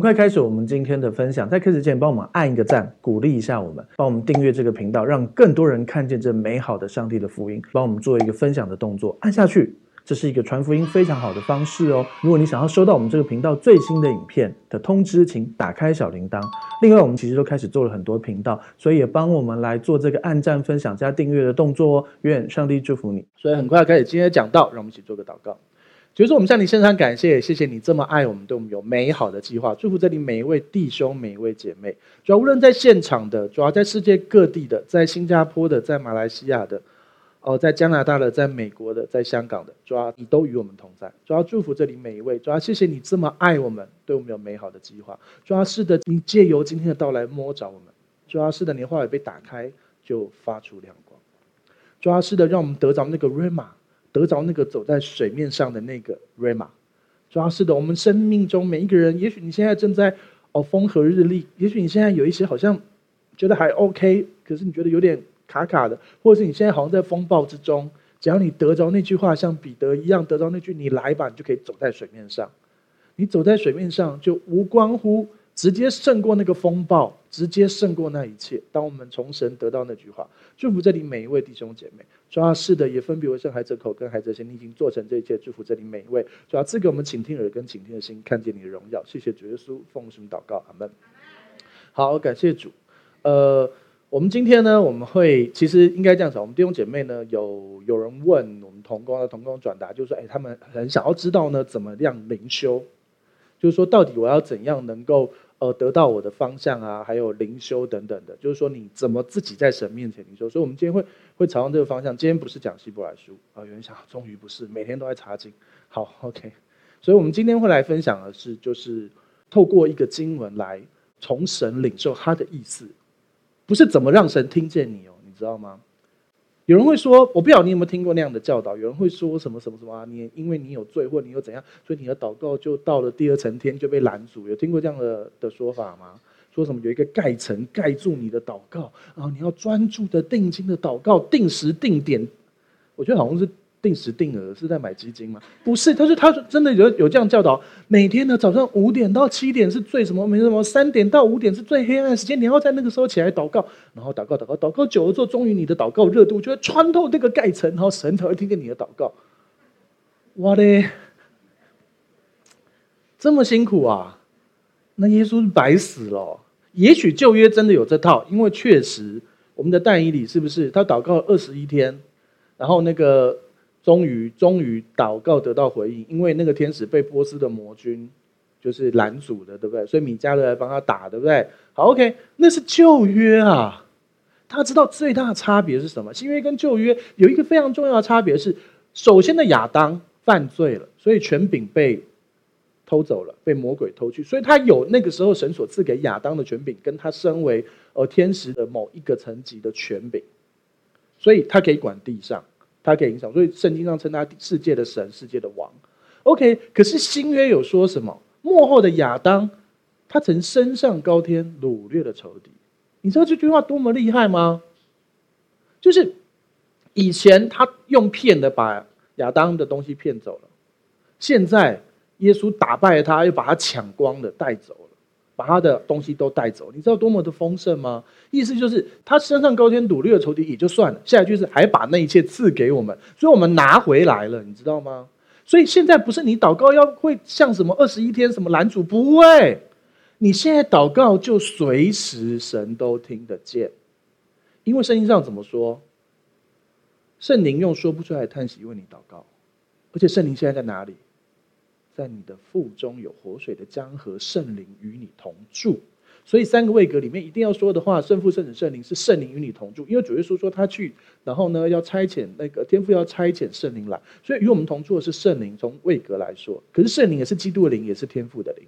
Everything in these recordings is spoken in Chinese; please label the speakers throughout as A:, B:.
A: 很快开始我们今天的分享，在开始前，帮我们按一个赞，鼓励一下我们，帮我们订阅这个频道，让更多人看见这美好的上帝的福音。帮我们做一个分享的动作，按下去，这是一个传福音非常好的方式哦。如果你想要收到我们这个频道最新的影片的通知，请打开小铃铛。另外，我们其实都开始做了很多频道，所以也帮我们来做这个按赞、分享加订阅的动作哦。愿上帝祝福你。所以很快开始今天的讲道，让我们一起做个祷告。就是我们向你献上感谢，谢谢你这么爱我们，对我们有美好的计划。祝福这里每一位弟兄、每一位姐妹，主要无论在现场的，主要在世界各地的，在新加坡的，在马来西亚的，哦，在加拿大的，在美国的，在香港的，主要你都与我们同在。主要祝福这里每一位，主要谢谢你这么爱我们，对我们有美好的计划。主要是的，你借由今天的到来摸着我们。主要是的，你话语被打开就发出亮光。主要是的，让我们得着那个。得着那个走在水面上的那个 rema，主要是的，我们生命中每一个人，也许你现在正在哦风和日丽，也许你现在有一些好像觉得还 OK，可是你觉得有点卡卡的，或者是你现在好像在风暴之中，只要你得着那句话，像彼得一样得着那句“你来吧”，你就可以走在水面上。你走在水面上，就无关乎直接胜过那个风暴，直接胜过那一切。当我们从神得到那句话，祝福这里每一位弟兄姐妹。主要是的，也分别为圣孩者口跟孩者心，你已经做成这一切，祝福这里每一位。主要赐给我们倾听耳跟倾听的心，看见你的荣耀。谢谢主耶稣，奉什么祷告？阿门。好，感谢主。呃，我们今天呢，我们会其实应该这样讲，我们弟兄姐妹呢，有有人问我们同工的同工转达，就是说，哎，他们很想要知道呢，怎么样灵修，就是说，到底我要怎样能够。呃，得到我的方向啊，还有灵修等等的，就是说你怎么自己在神面前灵修。所以，我们今天会会朝向这个方向。今天不是讲希伯来书啊，有人想，终于不是，每天都在查经。好，OK。所以，我们今天会来分享的是，就是透过一个经文来从神领受他的意思，不是怎么让神听见你哦，你知道吗？有人会说，我不晓得你有没有听过那样的教导。有人会说什么什么什么啊？你因为你有罪，或你又怎样，所以你的祷告就到了第二层天就被拦阻。有听过这样的的说法吗？说什么有一个盖层盖住你的祷告，然后你要专注的定睛的祷告，定时定点。我觉得好像是。定时定额是在买基金吗？不是，他说他真的有有这样教导，每天的早上五点到七点是最什么？没什么，三点到五点是最黑暗的时间，你要在那个时候起来祷告，然后祷告祷告祷告久了之后，终于你的祷告热度就会穿透这个盖层，然后神才会听见你的祷告。哇嘞，这么辛苦啊！那耶稣是白死了。也许旧约真的有这套，因为确实我们的但以理是不是他祷告二十一天，然后那个。终于，终于祷告得到回应，因为那个天使被波斯的魔君就是拦阻的，对不对？所以米迦勒来帮他打，对不对？好，OK，那是旧约啊。他知道最大的差别是什么？新约跟旧约有一个非常重要的差别是，首先的亚当犯罪了，所以权柄被偷走了，被魔鬼偷去，所以他有那个时候神所赐给亚当的权柄，跟他身为呃天使的某一个层级的权柄，所以他可以管地上。他可以影响，所以圣经上称他世界的神、世界的王。OK，可是新约有说什么？幕后的亚当，他曾升上高天，掳掠了仇敌。你知道这句话多么厉害吗？就是以前他用骗的把亚当的东西骗走了，现在耶稣打败他，又把他抢光了，带走。把他的东西都带走，你知道多么的丰盛吗？意思就是他身上高天，掳掠仇敌也就算了，下一句是还把那一切赐给我们，所以我们拿回来了，你知道吗？所以现在不是你祷告要会像什么二十一天什么拦阻，不会，你现在祷告就随时神都听得见，因为圣经上怎么说？圣灵用说不出来的叹息为你祷告，而且圣灵现在在哪里？在你的腹中有活水的江河，圣灵与你同住。所以三个位格里面一定要说的话，圣父、圣子、圣灵是圣灵与你同住。因为主耶稣说他去，然后呢要差遣那个天父要差遣圣灵来，所以与我们同住的是圣灵。从位格来说，可是圣灵也是基督的灵，也是天父的灵。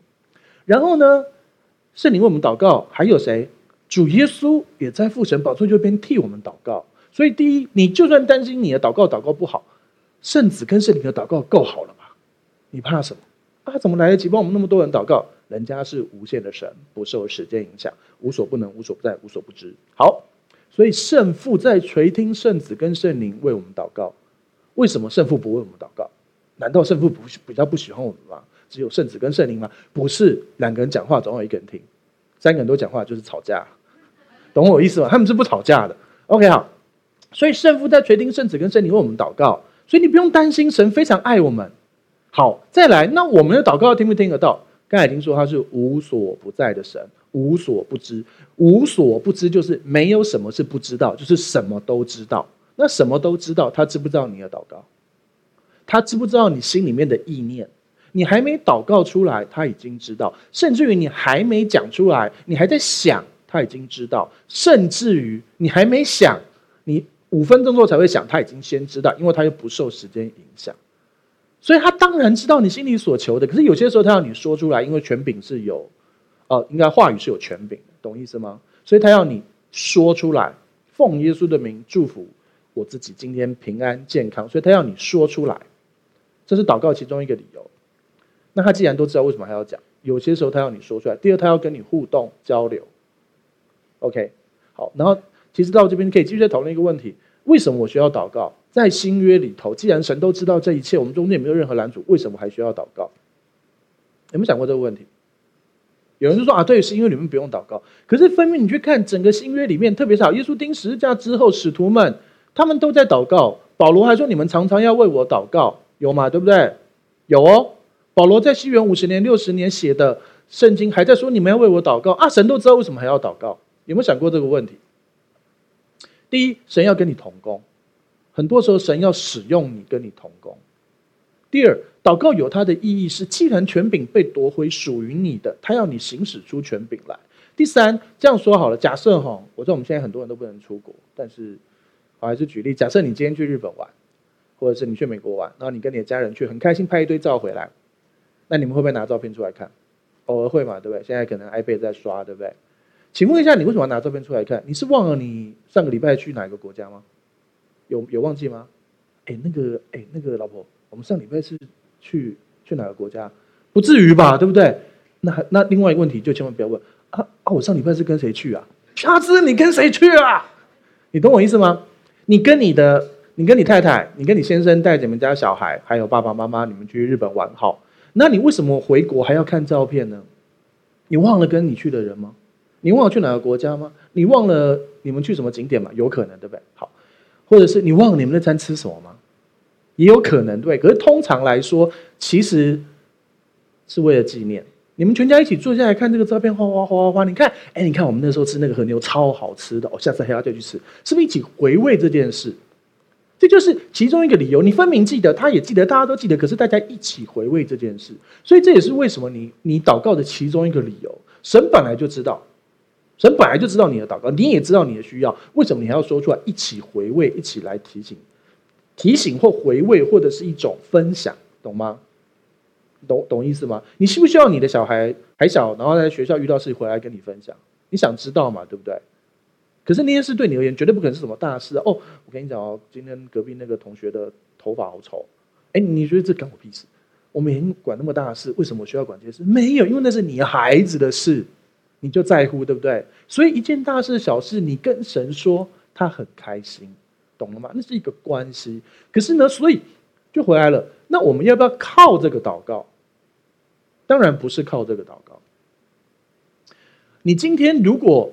A: 然后呢，圣灵为我们祷告，还有谁？主耶稣也在父神宝座右边替我们祷告。所以第一，你就算担心你的祷告祷告不好，圣子跟圣灵的祷告够好了。你怕什么？啊，怎么来得及帮我们那么多人祷告？人家是无限的神，不受时间影响，无所不能，无所不在，无所不知。好，所以圣父在垂听圣子跟圣灵为我们祷告。为什么圣父不为我们祷告？难道圣父不比较不喜欢我们吗？只有圣子跟圣灵吗？不是，两个人讲话总有一个人听，三个人都讲话就是吵架，懂我意思吗？他们是不吵架的。OK，好，所以圣父在垂听圣子跟圣灵为我们祷告，所以你不用担心，神非常爱我们。好，再来，那我们的祷告听不听得到？刚才已经说他是无所不在的神，无所不知，无所不知就是没有什么是不知道，就是什么都知道。那什么都知道，他知不知道你的祷告？他知不知道你心里面的意念？你还没祷告出来，他已经知道；甚至于你还没讲出来，你还在想，他已经知道；甚至于你还没想，你五分钟之后才会想，他已经先知道，因为他又不受时间影响。所以他当然知道你心里所求的，可是有些时候他要你说出来，因为权柄是有，呃，应该话语是有权柄的，懂意思吗？所以他要你说出来，奉耶稣的名祝福我自己今天平安健康，所以他要你说出来，这是祷告其中一个理由。那他既然都知道，为什么还要讲？有些时候他要你说出来。第二，他要跟你互动交流。OK，好，然后其实到这边可以继续再讨论一个问题：为什么我需要祷告？在新约里头，既然神都知道这一切，我们中间也没有任何拦阻，为什么还需要祷告？有没有想过这个问题？有人就说啊，对，是因为你们不用祷告。可是分明你去看整个新约里面，特别是好耶稣钉十字架之后，使徒们他们都在祷告。保罗还说，你们常常要为我祷告，有吗？对不对？有哦。保罗在西元五十年、六十年写的圣经，还在说你们要为我祷告啊。神都知道为什么还要祷告，有没有想过这个问题？第一，神要跟你同工。很多时候，神要使用你，跟你同工。第二，祷告有它的意义是，既然权柄被夺回，属于你的，他要你行使出权柄来。第三，这样说好了，假设哈，我知道我们现在很多人都不能出国，但是我还是举例，假设你今天去日本玩，或者是你去美国玩，然后你跟你的家人去，很开心拍一堆照回来，那你们会不会拿照片出来看？偶尔会嘛，对不对？现在可能 iPad 在刷，对不对？请问一下，你为什么要拿照片出来看？你是忘了你上个礼拜去哪个国家吗？有有忘记吗？哎，那个哎，那个老婆，我们上礼拜是去去哪个国家？不至于吧，对不对？那还那另外一个问题就千万不要问啊啊！我上礼拜是跟谁去啊？瞎子，你跟谁去啊？你懂我意思吗？你跟你的，你跟你太太，你跟你先生带着你们家小孩，还有爸爸妈妈，你们去日本玩好。那你为什么回国还要看照片呢？你忘了跟你去的人吗？你忘了去哪个国家吗？你忘了你们去什么景点吗？有可能，对不对？好。或者是你忘了你们那餐吃什么吗？也有可能，对。可是通常来说，其实是为了纪念。你们全家一起坐下来看这个照片，哗哗哗哗哗，你看，哎，你看我们那时候吃那个和牛超好吃的，哦，下次还要再去吃，是不是一起回味这件事？这就是其中一个理由。你分明记得，他也记得，大家都记得，可是大家一起回味这件事，所以这也是为什么你你祷告的其中一个理由。神本来就知道。神本来就知道你的祷告，你也知道你的需要，为什么你还要说出来？一起回味，一起来提醒、提醒或回味，或者是一种分享，懂吗？懂懂意思吗？你需不需要你的小孩还小，然后在学校遇到事回来跟你分享？你想知道嘛？对不对？可是那件事对你而言绝对不可能是什么大事哦。我跟你讲哦，今天隔壁那个同学的头发好丑，哎，你觉得这干我屁事？我没管那么大的事，为什么需要管这些事？没有，因为那是你孩子的事。你就在乎，对不对？所以一件大事小事，你跟神说，他很开心，懂了吗？那是一个关系。可是呢，所以就回来了。那我们要不要靠这个祷告？当然不是靠这个祷告。你今天如果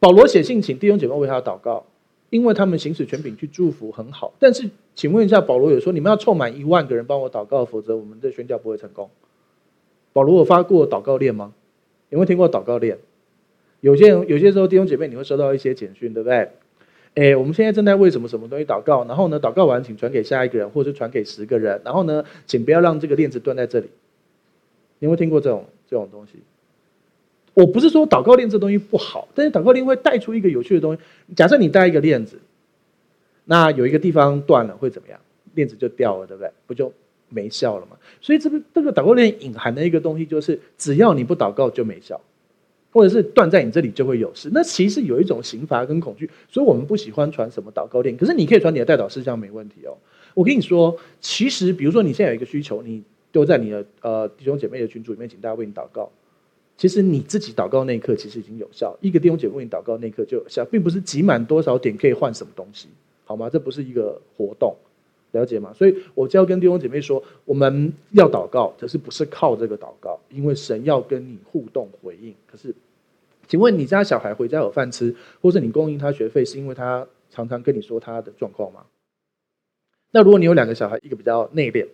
A: 保罗写信请弟兄姐妹为他祷告，因为他们行使权柄去祝福，很好。但是，请问一下，保罗有说你们要凑满一万个人帮我祷告，否则我们的宣教不会成功。保罗有发过祷告链吗？有没有听过祷告链？有些人有些时候弟兄姐妹，你会收到一些简讯，对不对？哎，我们现在正在为什么什么东西祷告，然后呢，祷告完请传给下一个人，或者是传给十个人，然后呢，请不要让这个链子断在这里。你有听过这种这种东西？我不是说祷告链这东西不好，但是祷告链会带出一个有趣的东西。假设你带一个链子，那有一个地方断了会怎么样？链子就掉了，对不对？不就？没效了嘛？所以这个这个祷告链隐含的一个东西，就是只要你不祷告就没效，或者是断在你这里就会有事。那其实有一种刑罚跟恐惧，所以我们不喜欢传什么祷告链。可是你可以传你的代祷事项没问题哦。我跟你说，其实比如说你现在有一个需求，你丢在你的呃弟兄姐妹的群组里面，请大家为你祷告。其实你自己祷告那一刻，其实已经有效。一个弟兄姐妹为你祷告那一刻就有效，并不是集满多少点可以换什么东西，好吗？这不是一个活动。了解吗？所以我就要跟弟兄姐妹说，我们要祷告，可是不是靠这个祷告，因为神要跟你互动回应。可是，请问你家小孩回家有饭吃，或者你供应他学费，是因为他常常跟你说他的状况吗？那如果你有两个小孩，一个比较内敛，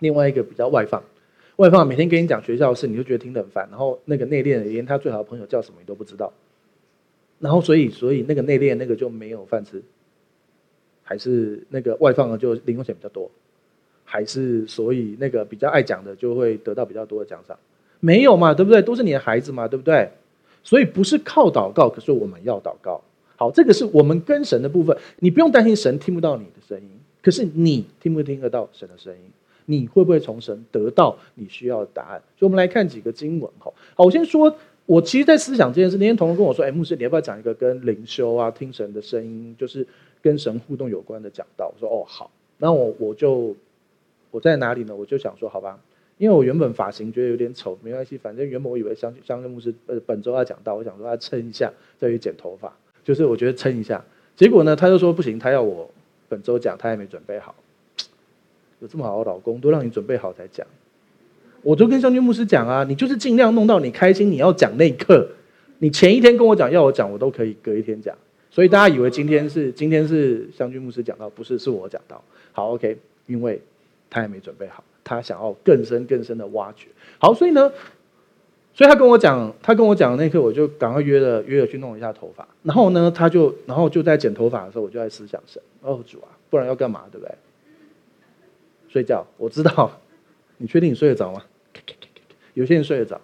A: 另外一个比较外放，外放每天跟你讲学校的事，你就觉得听得很烦。然后那个内敛的，连他最好的朋友叫什么你都不知道。然后所以所以那个内敛那个就没有饭吃。还是那个外放的就零用钱比较多，还是所以那个比较爱讲的就会得到比较多的奖赏？没有嘛，对不对？都是你的孩子嘛，对不对？所以不是靠祷告，可是我们要祷告。好，这个是我们跟神的部分，你不用担心神听不到你的声音，可是你听不听得到神的声音？你会不会从神得到你需要的答案？所以，我们来看几个经文。好，好，我先说，我其实，在思想这件事，那天同学跟我说：“哎，牧师，你要不要讲一个跟灵修啊、听神的声音，就是？”跟神互动有关的讲道，我说哦好，那我我就我在哪里呢？我就想说好吧，因为我原本发型觉得有点丑，没关系，反正原本我以为相相信牧师呃本周要讲道，我想说他撑一下再去剪头发，就是我觉得撑一下，结果呢他就说不行，他要我本周讲，他还没准备好，有这么好的老公都让你准备好才讲，我就跟相信牧师讲啊，你就是尽量弄到你开心，你要讲那一刻，你前一天跟我讲要我讲，我都可以隔一天讲。所以大家以为今天是今天是湘军牧师讲到，不是是我讲到。好，OK，因为他还没准备好，他想要更深更深的挖掘。好，所以呢，所以他跟我讲，他跟我讲的那一刻，我就赶快约了约了去弄一下头发。然后呢，他就然后就在剪头发的时候，我就在思想神，哦主啊，不然要干嘛，对不对？睡觉，我知道，你确定你睡得着吗？有些人睡得着。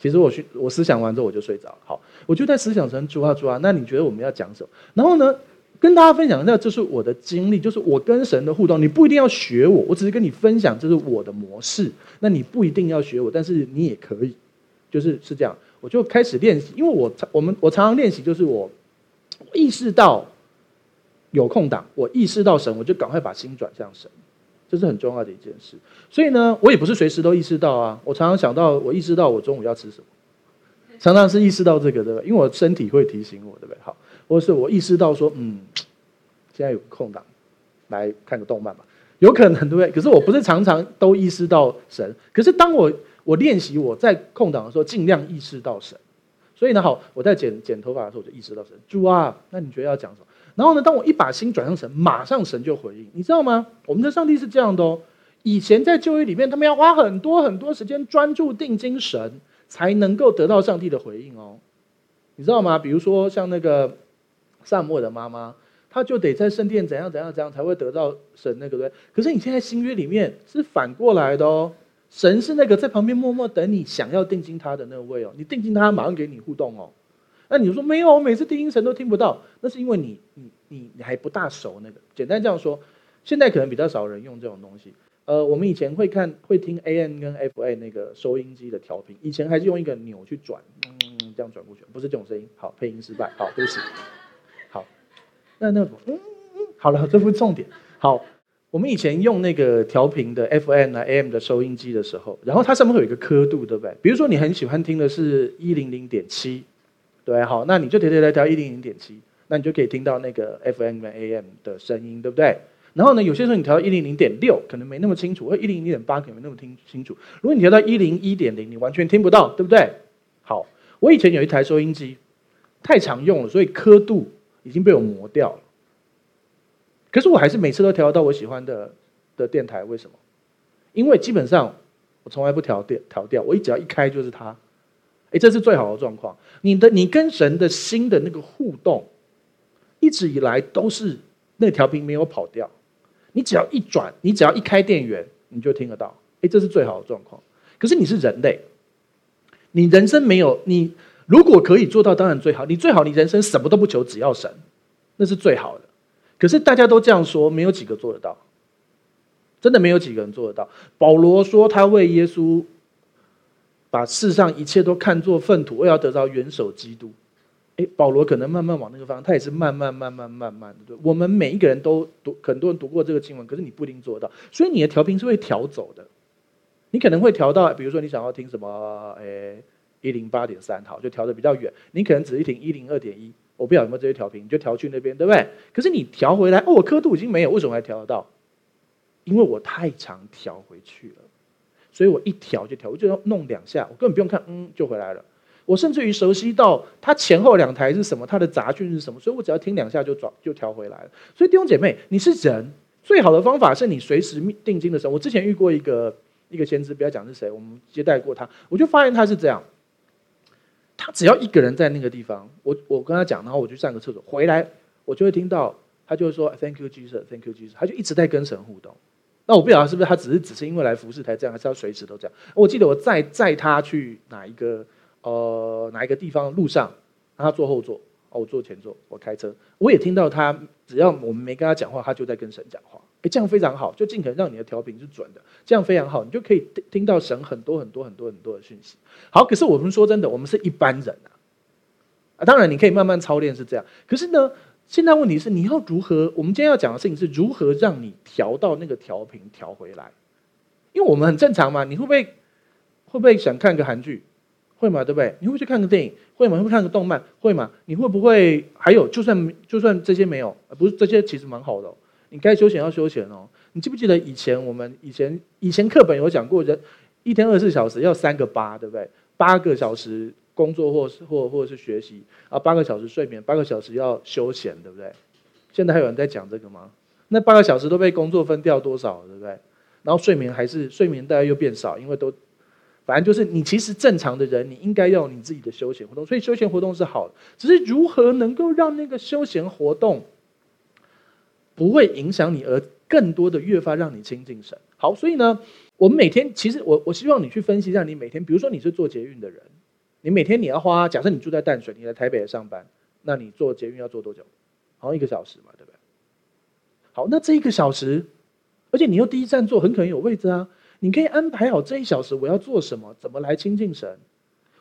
A: 其实我去，我思想完之后我就睡着。好，我就在思想成主啊主啊，那你觉得我们要讲什么？然后呢，跟大家分享，一下这是我的经历，就是我跟神的互动。你不一定要学我，我只是跟你分享，这是我的模式。那你不一定要学我，但是你也可以，就是是这样。我就开始练习，因为我常我们我常常练习，就是我意识到有空档，我意识到神，我就赶快把心转向神。这是很重要的一件事，所以呢，我也不是随时都意识到啊。我常常想到，我意识到我中午要吃什么，常常是意识到这个，对吧？因为我身体会提醒我，对不对？好，或是我意识到说，嗯，现在有空档，来看个动漫吧，有可能，对不对？可是我不是常常都意识到神，可是当我我练习我在空档的时候，尽量意识到神。所以呢，好，我在剪剪头发的时候，我就意识到神。主啊，那你觉得要讲什么？然后呢，当我一把心转向神，马上神就回应，你知道吗？我们的上帝是这样的哦。以前在旧约里面，他们要花很多很多时间专注定睛神，才能够得到上帝的回应哦。你知道吗？比如说像那个撒母的妈妈，她就得在圣殿怎样怎样怎样才会得到神那个对。可是你现在新约里面是反过来的哦，神是那个在旁边默默等你想要定睛他的那位哦，你定睛他，马上给你互动哦。那你说没有，我每次定睛神都听不到，那是因为你你你你还不大熟那个。简单这样说，现在可能比较少人用这种东西。呃，我们以前会看会听 AM 跟 FA 那个收音机的调频，以前还是用一个钮去转，嗯，这样转过去，不是这种声音。好，配音失败，好，对不起。好，那那个嗯嗯，好了，这不是重点。好，我们以前用那个调频的 FM 啊 AM 的收音机的时候，然后它上面会有一个刻度，对不对？比如说你很喜欢听的是一零零点七。对，好，那你就调调调调一零零点七，那你就可以听到那个 FM 跟 AM 的声音，对不对？然后呢，有些时候你调到一零零点六，可能没那么清楚；或一零零点八，可能没那么听清楚。如果你调到一零一点零，你完全听不到，对不对？好，我以前有一台收音机，太常用了，所以刻度已经被我磨掉了。可是我还是每次都调到我喜欢的的电台，为什么？因为基本上我从来不调电调调，我一只要一开就是它。哎，这是最好的状况。你的你跟神的心的那个互动，一直以来都是那条频没有跑掉。你只要一转，你只要一开电源，你就听得到。哎，这是最好的状况。可是你是人类，你人生没有你，如果可以做到，当然最好。你最好你人生什么都不求，只要神，那是最好的。可是大家都这样说，没有几个做得到。真的没有几个人做得到。保罗说他为耶稣。把世上一切都看作粪土，我要得到元首基督。诶，保罗可能慢慢往那个方向，他也是慢慢、慢慢、慢慢的。对，我们每一个人都读，很多人读过这个经文，可是你不一定做到。所以你的调频是会调走的。你可能会调到，比如说你想要听什么，诶，一零八点三，好，就调的比较远。你可能只是听一零二点一，我不晓得有没有这些调频，你就调去那边，对不对？可是你调回来，哦，我刻度已经没有，为什么还调得到？因为我太常调回去了，所以我一调就调，我就弄两下，我根本不用看，嗯，就回来了。我甚至于熟悉到它前后两台是什么，它的杂讯是什么，所以我只要听两下就转就调回来了。所以弟兄姐妹，你是人，最好的方法是你随时定睛的时候。我之前遇过一个一个先知，不要讲是谁，我们接待过他，我就发现他是这样，他只要一个人在那个地方，我我跟他讲，然后我去上个厕所，回来我就会听到他就会说 Thank you Jesus，Thank you Jesus，他就一直在跟神互动。那我不晓得是不是他只是只是因为来服侍才这样，还是要随时都这样？我记得我载载他去哪一个。呃，哪一个地方路上，让他坐后座，哦，我坐前座，我开车，我也听到他，只要我们没跟他讲话，他就在跟神讲话，哎，这样非常好，就尽可能让你的调频是准的，这样非常好，你就可以听到神很多很多很多很多的讯息。好，可是我们说真的，我们是一般人啊，啊，当然你可以慢慢操练是这样，可是呢，现在问题是你要如何？我们今天要讲的事情是如何让你调到那个调频调回来，因为我们很正常嘛，你会不会会不会想看个韩剧？会吗？对不对？你会不去看个电影？会吗？会不会看个动漫？会吗？你会不会还有？就算就算这些没有，不是这些其实蛮好的哦。你该休闲要休闲哦。你记不记得以前我们以前以前课本有讲过，人一天二十四小时要三个八，对不对？八个小时工作或是或或者是学习啊，八个小时睡眠，八个小时要休闲，对不对？现在还有人在讲这个吗？那八个小时都被工作分掉多少，对不对？然后睡眠还是睡眠大概又变少，因为都。反正就是你其实正常的人，你应该要有你自己的休闲活动，所以休闲活动是好的。只是如何能够让那个休闲活动不会影响你，而更多的越发让你亲近神。好，所以呢，我们每天其实我我希望你去分析一下，你每天，比如说你是坐捷运的人，你每天你要花，假设你住在淡水，你在台北上班，那你坐捷运要坐多久？好像一个小时嘛，对不对？好，那这一个小时，而且你又第一站坐，很可能有位置啊。你可以安排好这一小时我要做什么，怎么来亲近神，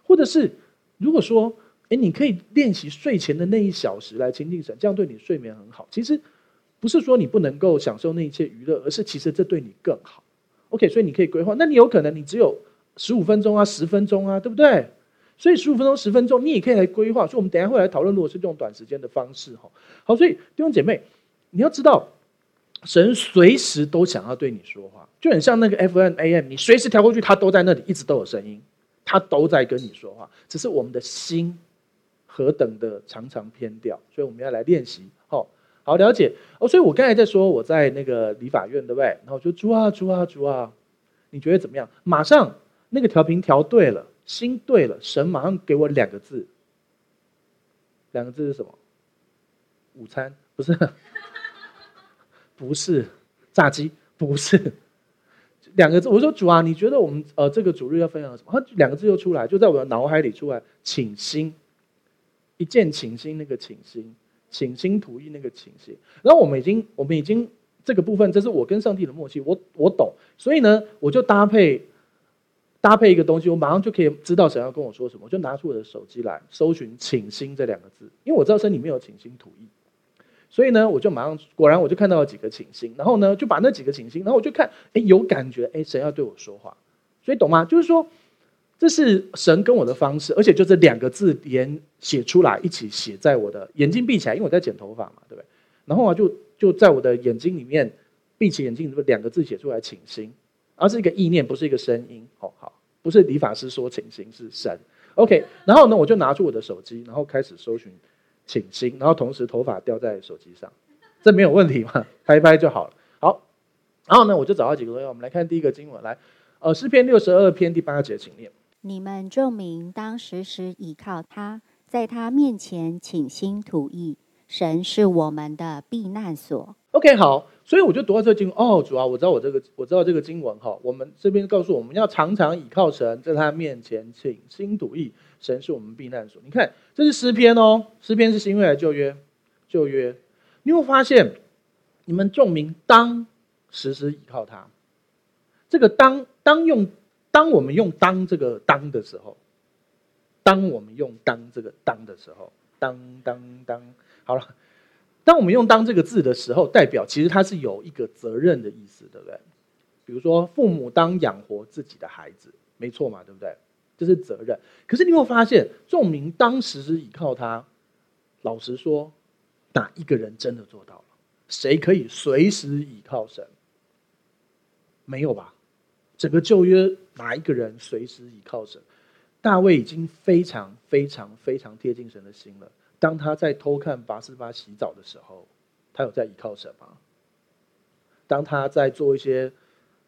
A: 或者是如果说，哎，你可以练习睡前的那一小时来亲近神，这样对你睡眠很好。其实不是说你不能够享受那一切娱乐，而是其实这对你更好。OK，所以你可以规划。那你有可能你只有十五分钟啊，十分钟啊，对不对？所以十五分钟、十分钟，你也可以来规划。所以我们等下会来讨论，如果是这种短时间的方式，哈，好。所以弟兄姐妹，你要知道。神随时都想要对你说话，就很像那个 FM AM，你随时调过去，它都在那里，一直都有声音，它都在跟你说话。只是我们的心何等的常常偏掉，所以我们要来练习。好，好了解哦。所以我刚才在说我在那个理发院，对不对？然后就主啊主啊主啊，你觉得怎么样？马上那个调频调对了，心对了，神马上给我两个字，两个字是什么？午餐不是。不是炸鸡，不是两个字。我说主啊，你觉得我们呃这个主日要分享什么？他两个字又出来，就在我的脑海里出来，请心，一见倾心那个请心，请心图意那个请心。然后我们已经，我们已经这个部分，这是我跟上帝的默契，我我懂。所以呢，我就搭配搭配一个东西，我马上就可以知道神要跟我说什么。我就拿出我的手机来搜寻“请心”这两个字，因为我知道身里面有请心吐意。所以呢，我就马上，果然我就看到了几个请心，然后呢，就把那几个请心，然后我就看，哎，有感觉，哎，神要对我说话，所以懂吗？就是说，这是神跟我的方式，而且就这两个字连写出来，一起写在我的眼睛闭起来，因为我在剪头发嘛，对不对？然后啊，就就在我的眼睛里面闭起眼睛，这两个字写出来，请心，而是一个意念，不是一个声音，好好，不是理发师说请心，是神。OK，然后呢，我就拿出我的手机，然后开始搜寻。请心，然后同时头发掉在手机上，这没有问题嘛？拍一拍就好了。好，然后呢，我就找到几个东西，我们来看第一个经文，来，呃，诗篇六十二篇第八节，请念：
B: 你们众民当时时倚靠他，在他面前倾心吐意，神是我们的避难所。
A: OK，好，所以我就读到这个经文，哦，主啊，我知道我这个，我知道这个经文哈，我们这边告诉我们要常常倚靠神，在他面前倾心吐意。神是我们避难所。你看，这是诗篇哦，诗篇是新约还是旧约？旧约。你会发现，你们众民当时时倚靠他。这个当当用，当我们用当这个当的时候，当我们用当这个当的时候，当当当，好了。当我们用当这个字的时候，代表其实它是有一个责任的意思，对不对？比如说，父母当养活自己的孩子，没错嘛，对不对？这是责任，可是你会发现，众民当时是倚靠他。老实说，哪一个人真的做到了？谁可以随时倚靠神？没有吧？整个旧约哪一个人随时倚靠神？大卫已经非常非常非常贴近神的心了。当他在偷看拔斯巴洗澡的时候，他有在依靠什么？当他在做一些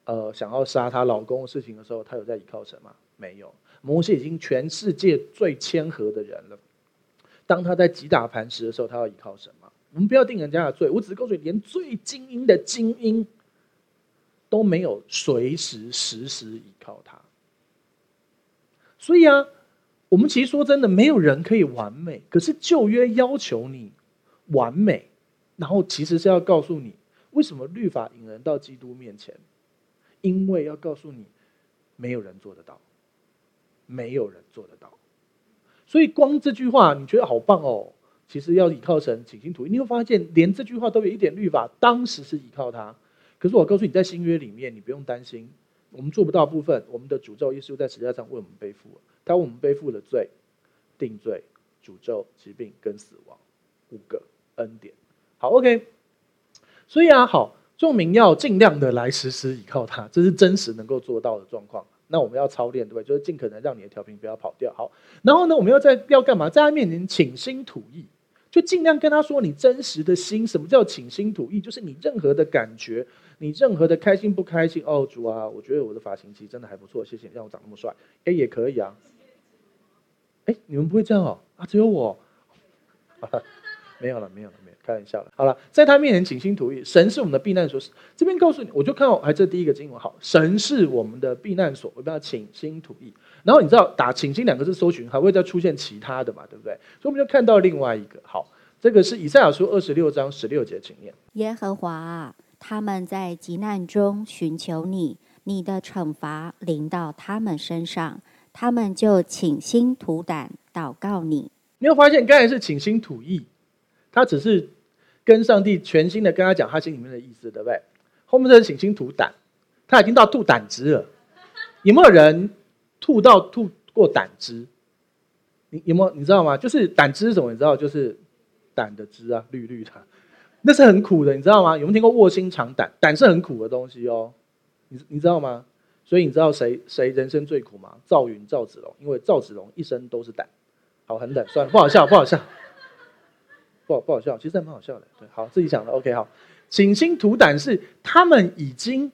A: 呃想要杀她老公的事情的时候，他有在依靠什么？没有。摩西已经全世界最谦和的人了。当他在击打磐石的时候，他要依靠什么？我们不要定人家的罪，我只是告诉你，连最精英的精英都没有随时时时依靠他。所以啊，我们其实说真的，没有人可以完美。可是旧约要求你完美，然后其实是要告诉你，为什么律法引人到基督面前？因为要告诉你，没有人做得到，没有人做得到。所以光这句话，你觉得好棒哦。其实要倚靠神，倾心吐意，你会发现连这句话都有一点律法。当时是倚靠他，可是我告诉你，在新约里面，你不用担心，我们做不到部分，我们的诅咒耶稣在十字架上为我们背负，他为我们背负了罪、定罪、诅咒、疾病跟死亡五个恩典。好，OK。所以啊，好，众民要尽量的来时时倚靠他，这是真实能够做到的状况。那我们要操练，对不对？就是尽可能让你的调频不要跑掉。好，然后呢，我们要在要干嘛？在他面前倾心吐意。就尽量跟他说你真实的心，什么叫倾心吐意？就是你任何的感觉，你任何的开心不开心。哦，主啊，我觉得我的发型其实真的还不错，谢谢让我长那么帅。哎，也可以啊。哎，你们不会这样哦？啊，只有我。没有了，没有了，没有，开玩笑了。好了，在他面前倾心吐意，神是我们的避难所。这边告诉你，我就看到还这第一个经文，好，神是我们的避难所，我们要倾心吐意。然后你知道打“倾心”两个字搜寻，还会再出现其他的嘛？对不对？所以我们就看到另外一个，好，这个是以赛亚书二十六章十六节，请念：
B: 耶和华，他们在急难中寻求你，你的惩罚临到他们身上，他们就倾心吐胆祷告你。
A: 你有发现刚才是倾心吐意。他只是跟上帝全心的跟他讲他心里面的意思，对不对？后面这是倾心吐胆，他已经到吐胆汁了。有没有人吐到吐过胆汁？你有没有？你知道吗？就是胆汁是什么？你知道？就是胆的汁啊，绿绿的，那是很苦的，你知道吗？有没有听过卧薪尝胆？胆是很苦的东西哦，你你知道吗？所以你知道谁谁人生最苦吗？赵云、赵子龙，因为赵子龙一生都是胆。好，很冷，算了，不好笑，不好笑。不好不好笑，其实还蛮好笑的。对，好，自己想的。OK，好，倾心吐胆是他们已经，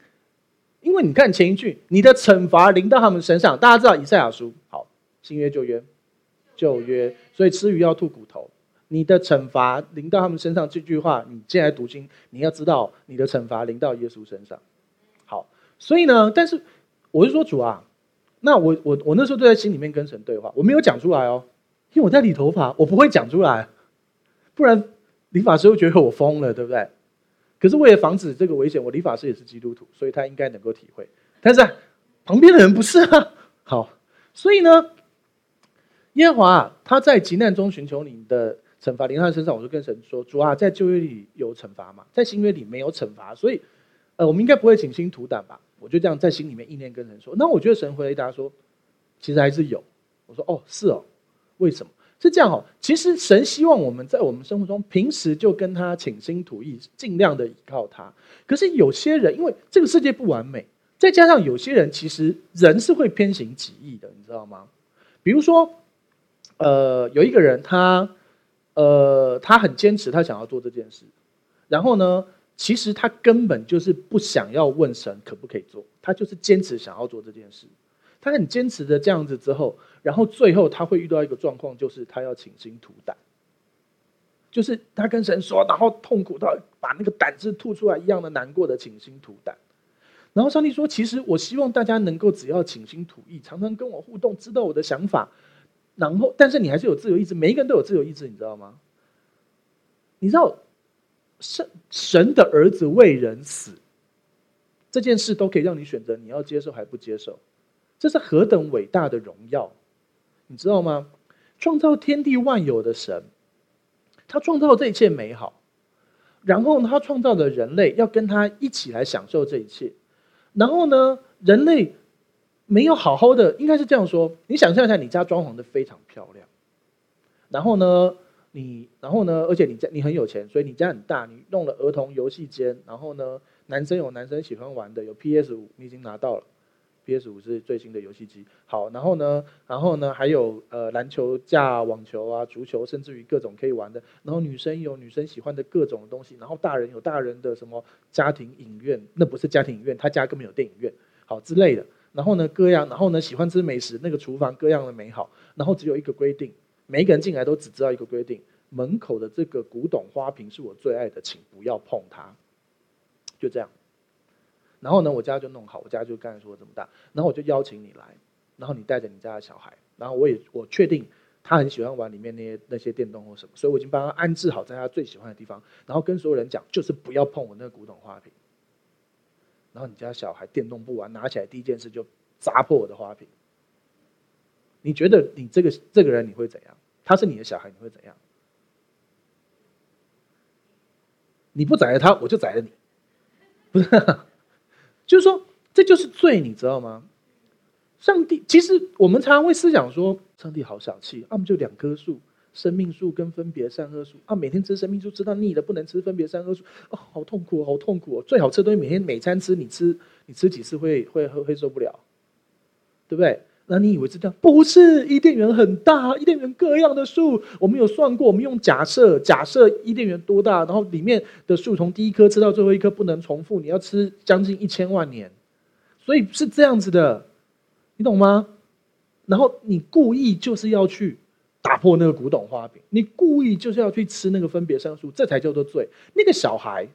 A: 因为你看前一句，你的惩罚临到他们身上。大家知道以赛亚书，好，新约旧约，旧约，所以吃鱼要吐骨头。你的惩罚临到他们身上这句话，你进来读经，你要知道你的惩罚临到耶稣身上。好，所以呢，但是我是说主啊，那我我我那时候都在心里面跟神对话，我没有讲出来哦，因为我在理头发，我不会讲出来。不然，理发师会觉得我疯了，对不对？可是为了防止这个危险，我理发师也是基督徒，所以他应该能够体会。但是旁边的人不是啊。好，所以呢，耶和华他在急难中寻求你的惩罚临到身上，我就跟神说：主啊，在旧约里有惩罚嘛，在新约里没有惩罚，所以呃，我们应该不会倾心图胆吧？我就这样在心里面意念跟神说。那我觉得神回答说，其实还是有。我说哦，是哦，为什么？是这样哦，其实神希望我们在我们生活中平时就跟他倾心图意，尽量的依靠他。可是有些人，因为这个世界不完美，再加上有些人其实人是会偏行己意的，你知道吗？比如说，呃，有一个人他，呃，他很坚持他想要做这件事，然后呢，其实他根本就是不想要问神可不可以做，他就是坚持想要做这件事。他很坚持的这样子之后，然后最后他会遇到一个状况，就是他要倾心吐胆，就是他跟神说，然后痛苦到把那个胆汁吐出来一样的难过的倾心吐胆。然后上帝说：“其实我希望大家能够只要倾心吐意，常常跟我互动，知道我的想法。然后，但是你还是有自由意志，每一个人都有自由意志，你知道吗？你知道神神的儿子为人死这件事，都可以让你选择，你要接受还不接受。”这是何等伟大的荣耀，你知道吗？创造天地万有的神，他创造这一切美好，然后他创造的人类要跟他一起来享受这一切，然后呢，人类没有好好的，应该是这样说：你想象一下，你家装潢的非常漂亮，然后呢，你，然后呢，而且你家你很有钱，所以你家很大，你弄了儿童游戏间，然后呢，男生有男生喜欢玩的，有 PS 五，你已经拿到了。PS 五是最新的游戏机。好，然后呢，然后呢，还有呃篮球架、网球啊、足球，甚至于各种可以玩的。然后女生有女生喜欢的各种东西，然后大人有大人的什么家庭影院，那不是家庭影院，他家根本有电影院，好之类的。然后呢，各样，然后呢，喜欢吃美食，那个厨房各样的美好。然后只有一个规定，每一个人进来都只知道一个规定：门口的这个古董花瓶是我最爱的，请不要碰它。就这样。然后呢，我家就弄好，我家就刚才说这么大，然后我就邀请你来，然后你带着你家的小孩，然后我也我确定他很喜欢玩里面那些那些电动或什么，所以我已经帮他安置好在他最喜欢的地方，然后跟所有人讲，就是不要碰我那个古董花瓶。然后你家小孩电动不玩，拿起来第一件事就砸破我的花瓶。你觉得你这个这个人你会怎样？他是你的小孩，你会怎样？你不宰了他，我就宰了你，不是？就是说，这就是罪，你知道吗？上帝其实我们常常会思想说，上帝好小气，啊，不就两棵树，生命树跟分别善恶树啊，每天吃生命树吃到腻了，不能吃分别善恶树，哦，好痛苦，好痛苦哦！最好吃的东西每天每餐吃，你吃你吃几次会会会受不了，对不对？那你以为这样？不是，伊甸园很大，伊甸园各样的树，我们有算过，我们用假设，假设伊甸园多大，然后里面的树从第一棵吃到最后一棵不能重复，你要吃将近一千万年，所以是这样子的，你懂吗？然后你故意就是要去打破那个古董花瓶，你故意就是要去吃那个分别生数，这才叫做罪。那个小孩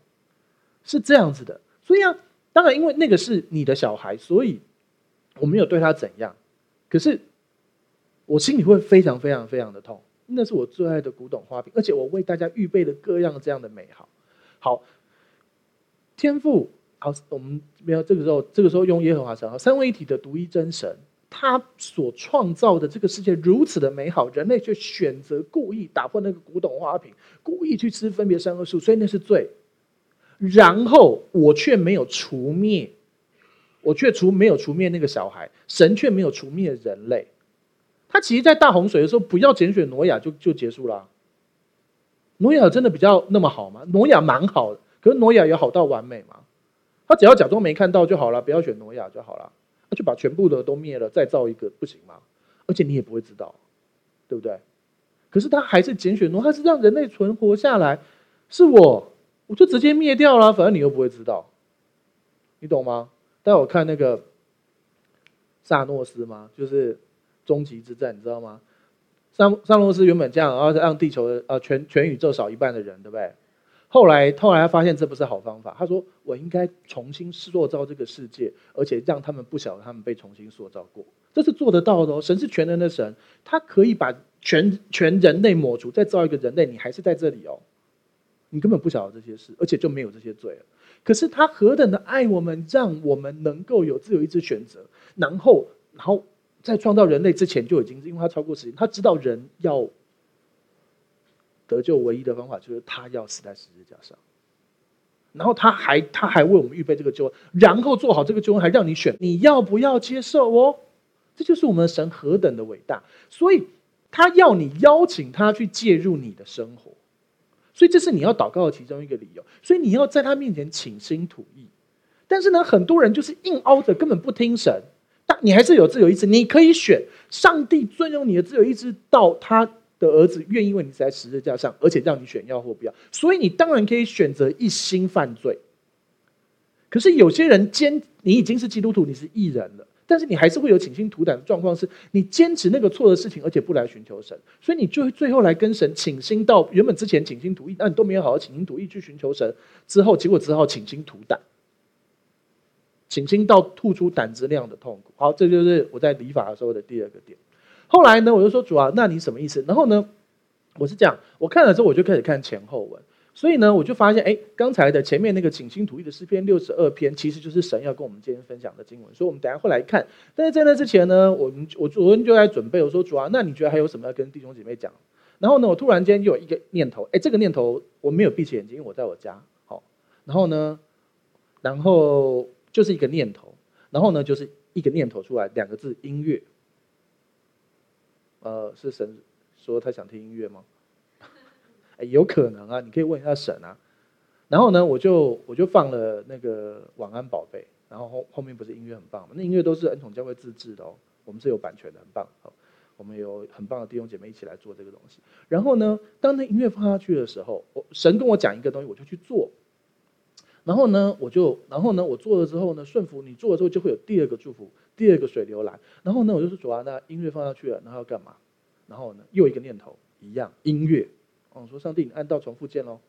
A: 是这样子的，所以啊，当然因为那个是你的小孩，所以我没有对他怎样。可是，我心里会非常非常非常的痛。那是我最爱的古董花瓶，而且我为大家预备了各样这样的美好。好，天赋，好，我们没有这个时候，这个时候用耶和华神，三位一体的独一真神，他所创造的这个世界如此的美好，人类却选择故意打破那个古董花瓶，故意去吃分别善恶树，所以那是罪。然后我却没有除灭。我却除没有除灭那个小孩，神却没有除灭人类。他其实，在大洪水的时候，不要拣选挪亚就就结束了。挪亚真的比较那么好吗？挪亚蛮好的，可是挪亚有好到完美吗？他只要假装没看到就好了，不要选挪亚就好了。他就把全部的都灭了，再造一个不行吗？而且你也不会知道，对不对？可是他还是拣选诺，他是让人类存活下来。是我，我就直接灭掉了，反正你又不会知道，你懂吗？但我看那个萨诺斯吗？就是终极之战，你知道吗？萨萨诺斯原本这样，然后让地球的呃全全宇宙少一半的人，对不对？后来后来他发现这不是好方法，他说我应该重新塑造这个世界，而且让他们不晓得他们被重新塑造过，这是做得到的哦。神是全能的神，他可以把全全人类抹除，再造一个人类，你还是在这里哦。你根本不晓得这些事，而且就没有这些罪了。可是他何等的爱我们，让我们能够有自由意志选择，然后，然后在创造人类之前就已经，因为他超过时间，他知道人要得救唯一的方法就是他要死在十字架上，然后他还他还为我们预备这个救恩，然后做好这个救恩，还让你选你要不要接受哦，这就是我们神何等的伟大，所以他要你邀请他去介入你的生活。所以这是你要祷告的其中一个理由，所以你要在他面前倾心吐意。但是呢，很多人就是硬凹着，根本不听神。但你还是有自由意志，你可以选。上帝尊重你的自由意志，到他的儿子愿意为你死在十字架上，而且让你选要或不要。所以你当然可以选择一心犯罪。可是有些人坚，你已经是基督徒，你是义人了。但是你还是会有倾心吐胆的状况，是你坚持那个错的事情，而且不来寻求神，所以你就最后来跟神倾心到原本之前倾心吐意，那你都没有好好倾心吐意去寻求神，之后结果只好倾心吐胆，倾心到吐出胆汁那样的痛苦。好，这就是我在理法的时候的第二个点。后来呢，我就说主啊，那你什么意思？然后呢，我是这样，我看了之后我就开始看前后文。所以呢，我就发现，哎，刚才的前面那个倾心吐意的诗篇六十二篇，其实就是神要跟我们今天分享的经文。所以，我们等下会来看。但是在那之前呢，我们我昨天就在准备，我说主啊，那你觉得还有什么要跟弟兄姐妹讲？然后呢，我突然间就有一个念头，哎，这个念头我没有闭起眼睛，因为我在我家，好。然后呢，然后就是一个念头，然后呢就是一个念头出来，两个字，音乐。呃，是神说他想听音乐吗？有可能啊，你可以问一下神啊。然后呢，我就我就放了那个晚安宝贝，然后后后面不是音乐很棒吗？那音乐都是恩宠教会自制的哦，我们是有版权的，很棒。好，我们有很棒的弟兄姐妹一起来做这个东西。然后呢，当那音乐放下去的时候，我神跟我讲一个东西，我就去做。然后呢，我就然后呢，我做了之后呢，顺服你做了之后，就会有第二个祝福，第二个水流来。然后呢，我就说主啊，那音乐放下去了，然后要干嘛？然后呢，又一个念头一样，音乐。哦，我说上帝，你按到重复键喽。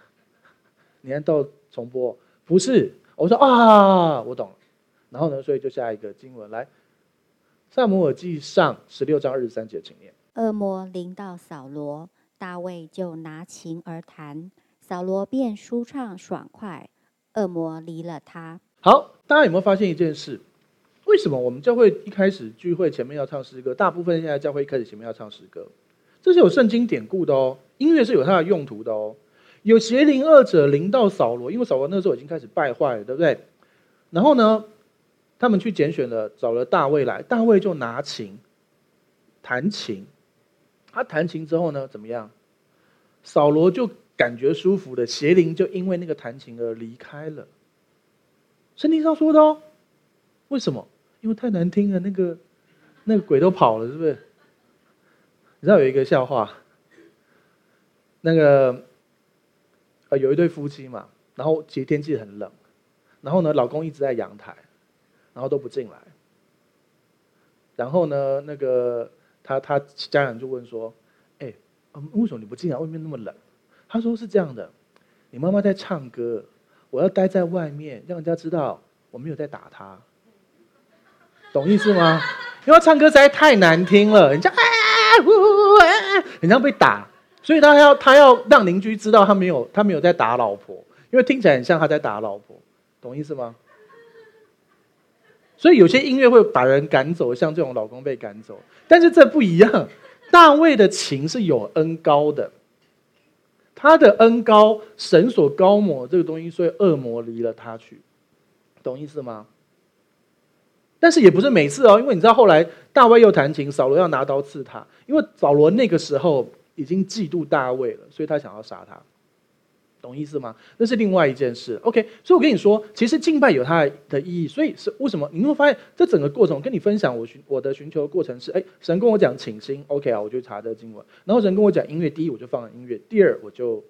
A: 你按到重播，不是？我说啊，我懂了。然后呢，所以就下一个经文来，撒母耳记上十六章二十三节，请念。
B: 恶魔临到扫罗，大卫就拿琴而弹。扫罗便舒畅爽快，恶魔离了他。
A: 好，大家有没有发现一件事？为什么我们教会一开始聚会前面要唱诗歌？大部分现在教会一开始前面要唱诗歌，这是有圣经典故的哦。音乐是有它的用途的哦。有邪灵二者临到扫罗，因为扫罗那时候已经开始败坏了，对不对？然后呢，他们去拣选了，找了大卫来，大卫就拿琴弹琴。他弹琴之后呢，怎么样？扫罗就。感觉舒服的邪灵就因为那个弹琴而离开了。圣经上说的哦，为什么？因为太难听了，那个那个鬼都跑了，是不是？你知道有一个笑话，那个呃有一对夫妻嘛，然后其实天气很冷，然后呢老公一直在阳台，然后都不进来，然后呢那个他他家人就问说，哎，为什么你不进来？外面那么冷？他说是这样的，你妈妈在唱歌，我要待在外面，让人家知道我没有在打她，懂意思吗？因为唱歌实在太难听了，人家啊呜啊，人家被打，所以他要他要让邻居知道他没有他没有在打老婆，因为听起来很像他在打老婆，懂意思吗？所以有些音乐会把人赶走，像这种老公被赶走，但是这不一样，大卫的琴是有恩高的。他的恩高，神所高抹这个东西，所以恶魔离了他去，懂意思吗？但是也不是每次哦，因为你知道后来大卫又弹琴，扫罗要拿刀刺他，因为扫罗那个时候已经嫉妒大卫了，所以他想要杀他。懂意思吗？那是另外一件事。OK，所以我跟你说，其实敬拜有它的意义。所以是为什么？你会发现这整个过程，跟你分享我寻我的寻求的过程是：哎，神跟我讲请心，OK 啊，我就查这个经文。然后神跟我讲音乐，第一我就放了音乐，第二我就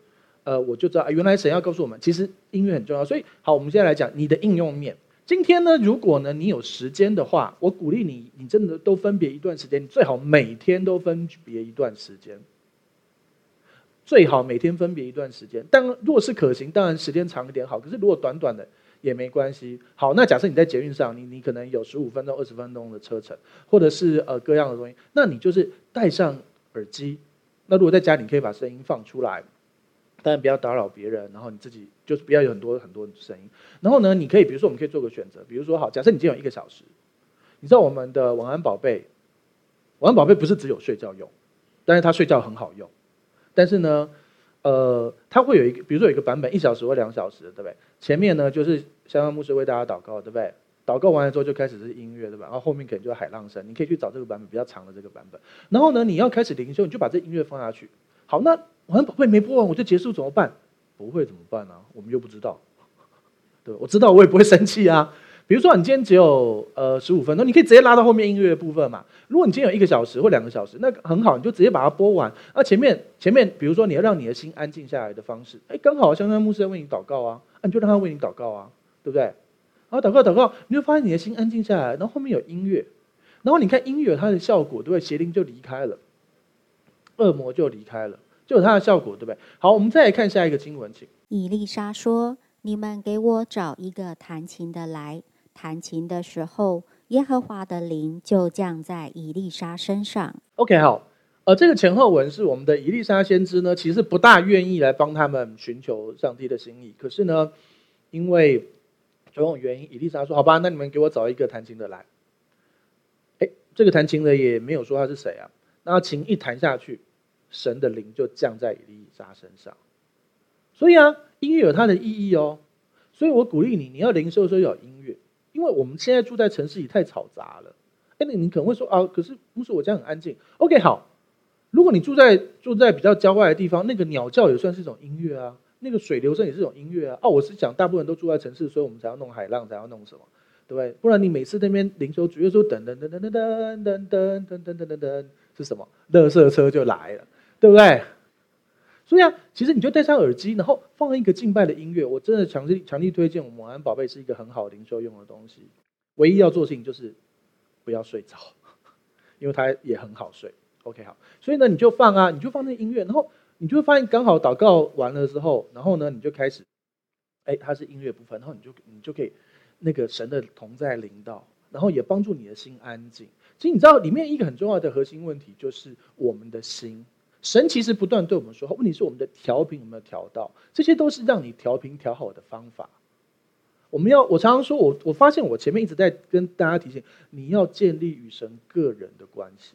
A: 呃我就知道，原来神要告诉我们，其实音乐很重要。所以好，我们现在来讲你的应用面。今天呢，如果呢你有时间的话，我鼓励你，你真的都分别一段时间，你最好每天都分别一段时间。最好每天分别一段时间，但如果是可行，当然时间长一点好。可是如果短短的也没关系。好，那假设你在捷运上，你你可能有十五分钟、二十分钟的车程，或者是呃各样的东西，那你就是戴上耳机。那如果在家里，你可以把声音放出来，当然不要打扰别人，然后你自己就是不要有很多很多声音。然后呢，你可以比如说我们可以做个选择，比如说好，假设你今天有一个小时，你知道我们的晚安宝贝，晚安宝贝不是只有睡觉用，但是它睡觉很好用。但是呢，呃，它会有一个，比如说有一个版本一小时或两小时，对不对？前面呢就是香香牧师为大家祷告，对不对？祷告完了之后就开始是音乐，对吧？然后后面可能就是海浪声，你可以去找这个版本比较长的这个版本。然后呢，你要开始灵修，你就把这音乐放下去。好，那晚安宝贝没播完我就结束怎么办？不会怎么办呢、我们又不知道，对，我知道我也不会生气啊。比如说，你今天只有呃十五分钟，你可以直接拉到后面音乐的部分嘛。如果你今天有一个小时或两个小时，那很好，你就直接把它播完。那前面前面，比如说你要让你的心安静下来的方式，哎，刚好香香牧师在为你祷告啊，那你就让他为你祷告啊，对不对？然后祷告祷告，你就发现你的心安静下来，然后后面有音乐，然后你看音乐它的效果，对不对？邪灵就离开了，恶魔就离开了，就有它的效果，对不对？好，我们再来看下一个经文，请。
B: 以丽莎说：“你们给我找一个弹琴的来。”弹琴的时候，耶和华的灵就降在以丽莎身上。
A: OK，好，呃，这个前后文是我们的以丽莎先知呢，其实不大愿意来帮他们寻求上帝的心意。可是呢，因为种种原因，以丽莎说：“好吧，那你们给我找一个弹琴的来。”哎，这个弹琴的也没有说他是谁啊。那琴一弹下去，神的灵就降在以利沙身上。所以啊，音乐有它的意义哦。所以我鼓励你，你要灵修的时候要有音乐。因为我们现在住在城市里太嘈杂了，哎，那你可能会说啊，可是不是我家很安静。OK，好，如果你住在住在比较郊外的地方，那个鸟叫也算是一种音乐啊，那个水流声也是一种音乐啊。哦，我是讲大部分都住在城市，所以我们才要弄海浪，才要弄什么，对不对？不然你每次那边灵修主耶稣噔噔噔噔噔噔噔噔噔噔噔噔噔是什么？垃圾车就来了，对不对？所以啊，其实你就戴上耳机，然后放一个敬拜的音乐。我真的强力强力推荐，我们晚安宝贝是一个很好的灵修用的东西。唯一要做的事情就是不要睡着，因为它也很好睡。OK，好，所以呢，你就放啊，你就放那音乐，然后你就会发现刚好祷告完了之后，然后呢，你就开始，哎，它是音乐部分，然后你就你就可以那个神的同在临到，然后也帮助你的心安静。其实你知道里面一个很重要的核心问题就是我们的心，神其实不断对我们说，问题是我们的调频有没有调到，这些都是让你调频调好的方法。我们要，我常常说，我我发现我前面一直在跟大家提醒，你要建立与神个人的关系。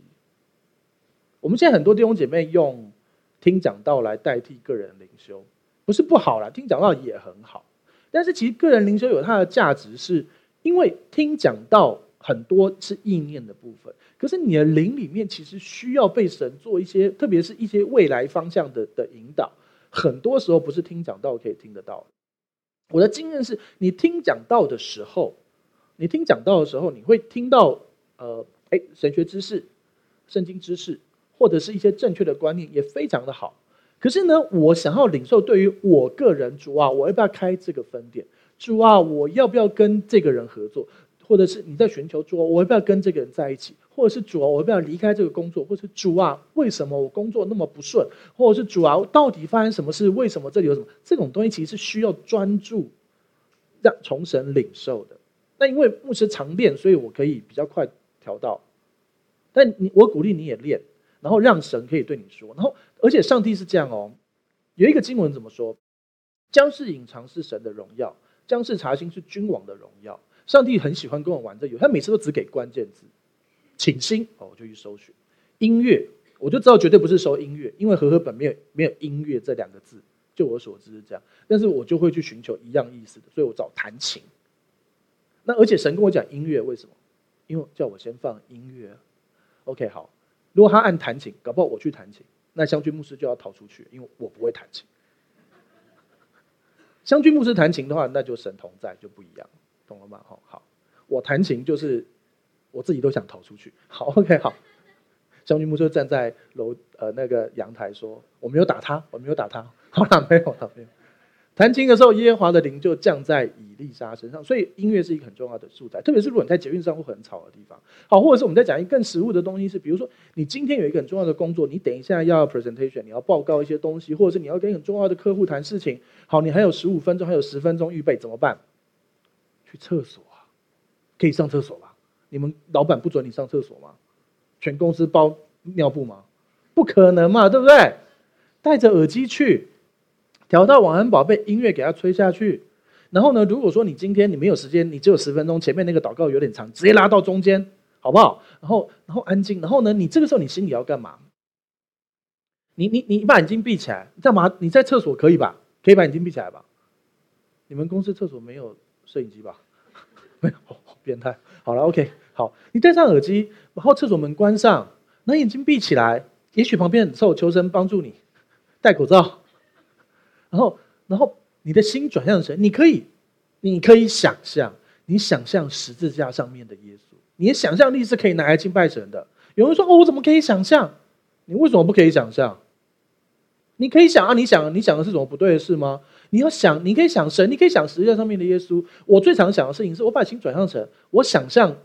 A: 我们现在很多弟兄姐妹用听讲道来代替个人灵修，不是不好啦，听讲道也很好。但是其实个人灵修有它的价值，是因为听讲道很多是意念的部分，可是你的灵里面其实需要被神做一些，特别是一些未来方向的的引导，很多时候不是听讲道可以听得到的。我的经验是，你听讲道的时候，你听讲道的时候，你会听到呃，哎，神学知识、圣经知识。或者是一些正确的观念也非常的好，可是呢，我想要领受对于我个人主啊，我要不要开这个分店？主啊，我要不要跟这个人合作？或者是你在寻求主，我要不要跟这个人在一起？或者是主啊，我要不要离开这个工作？或者是主啊，为什么我工作那么不顺？或者是主啊，到底发生什么事？为什么这里有什么？这种东西其实是需要专注让从神领受的。那因为牧师常练，所以我可以比较快调到。但你，我鼓励你也练。然后让神可以对你说，然后而且上帝是这样哦，有一个经文怎么说？将事隐藏是神的荣耀，将事查清是君王的荣耀。上帝很喜欢跟我玩这游戏，他每次都只给关键字，请心哦，我就去搜寻音乐，我就知道绝对不是搜音乐，因为和合本没有没有音乐这两个字，就我所知是这样。但是我就会去寻求一样意思的，所以我找弹琴。那而且神跟我讲音乐，为什么？因为叫我先放音乐。OK，好。如果他按弹琴，搞不好我去弹琴，那湘军牧师就要逃出去，因为我不会弹琴。湘军牧师弹琴的话，那就神同在就不一样，懂了吗？好，好，我弹琴就是我自己都想逃出去。好，OK，好。将军牧师站在楼呃那个阳台说：“我没有打他，我没有打他。”好了，没有了，没有。弹琴的时候，耶和华的灵就降在以利沙身上，所以音乐是一个很重要的素材，特别是如果你在捷运上或很吵的地方。好，或者是我们在讲一个更实物的东西，是比如说你今天有一个很重要的工作，你等一下要 presentation，你要报告一些东西，或者是你要跟很重要的客户谈事情。好，你还有十五分钟，还有十分钟预备，怎么办？去厕所啊，可以上厕所吧？你们老板不准你上厕所吗？全公司包尿布吗？不可能嘛，对不对？戴着耳机去。调到晚安宝贝音乐给他吹下去，然后呢，如果说你今天你没有时间，你只有十分钟，前面那个祷告有点长，直接拉到中间，好不好？然后，然后安静，然后呢，你这个时候你心里要干嘛？你你你把眼睛闭起来，干嘛？你在厕所可以吧？可以把眼睛闭起来吧？你们公司厕所没有摄影机吧？没有，好变态。好了，OK，好，你戴上耳机，然后厕所门关上，那眼睛闭起来，也许旁边很臭，求神帮助你戴口罩。然后，然后你的心转向神，你可以，你可以想象，你想象十字架上面的耶稣，你的想象力是可以拿来敬拜神的。有人说：“哦，我怎么可以想象？你为什么不可以想象？你可以想啊，你想，你想的是什么不对的事吗？你要想，你可以想神，你可以想十字架上面的耶稣。我最常想的事情是，我把心转向神，我想象，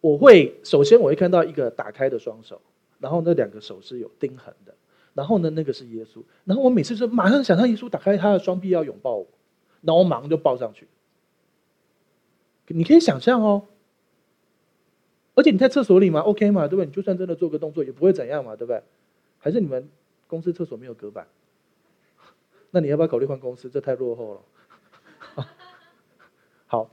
A: 我会首先我会看到一个打开的双手，然后那两个手是有钉痕的。”然后呢，那个是耶稣。然后我每次就马上想象耶稣打开他的双臂要拥抱我，然后我马上就抱上去。你可以想象哦，而且你在厕所里嘛，OK 嘛，对不对？你就算真的做个动作，也不会怎样嘛，对不对？还是你们公司厕所没有隔板？那你要不要考虑换公司？这太落后了。好，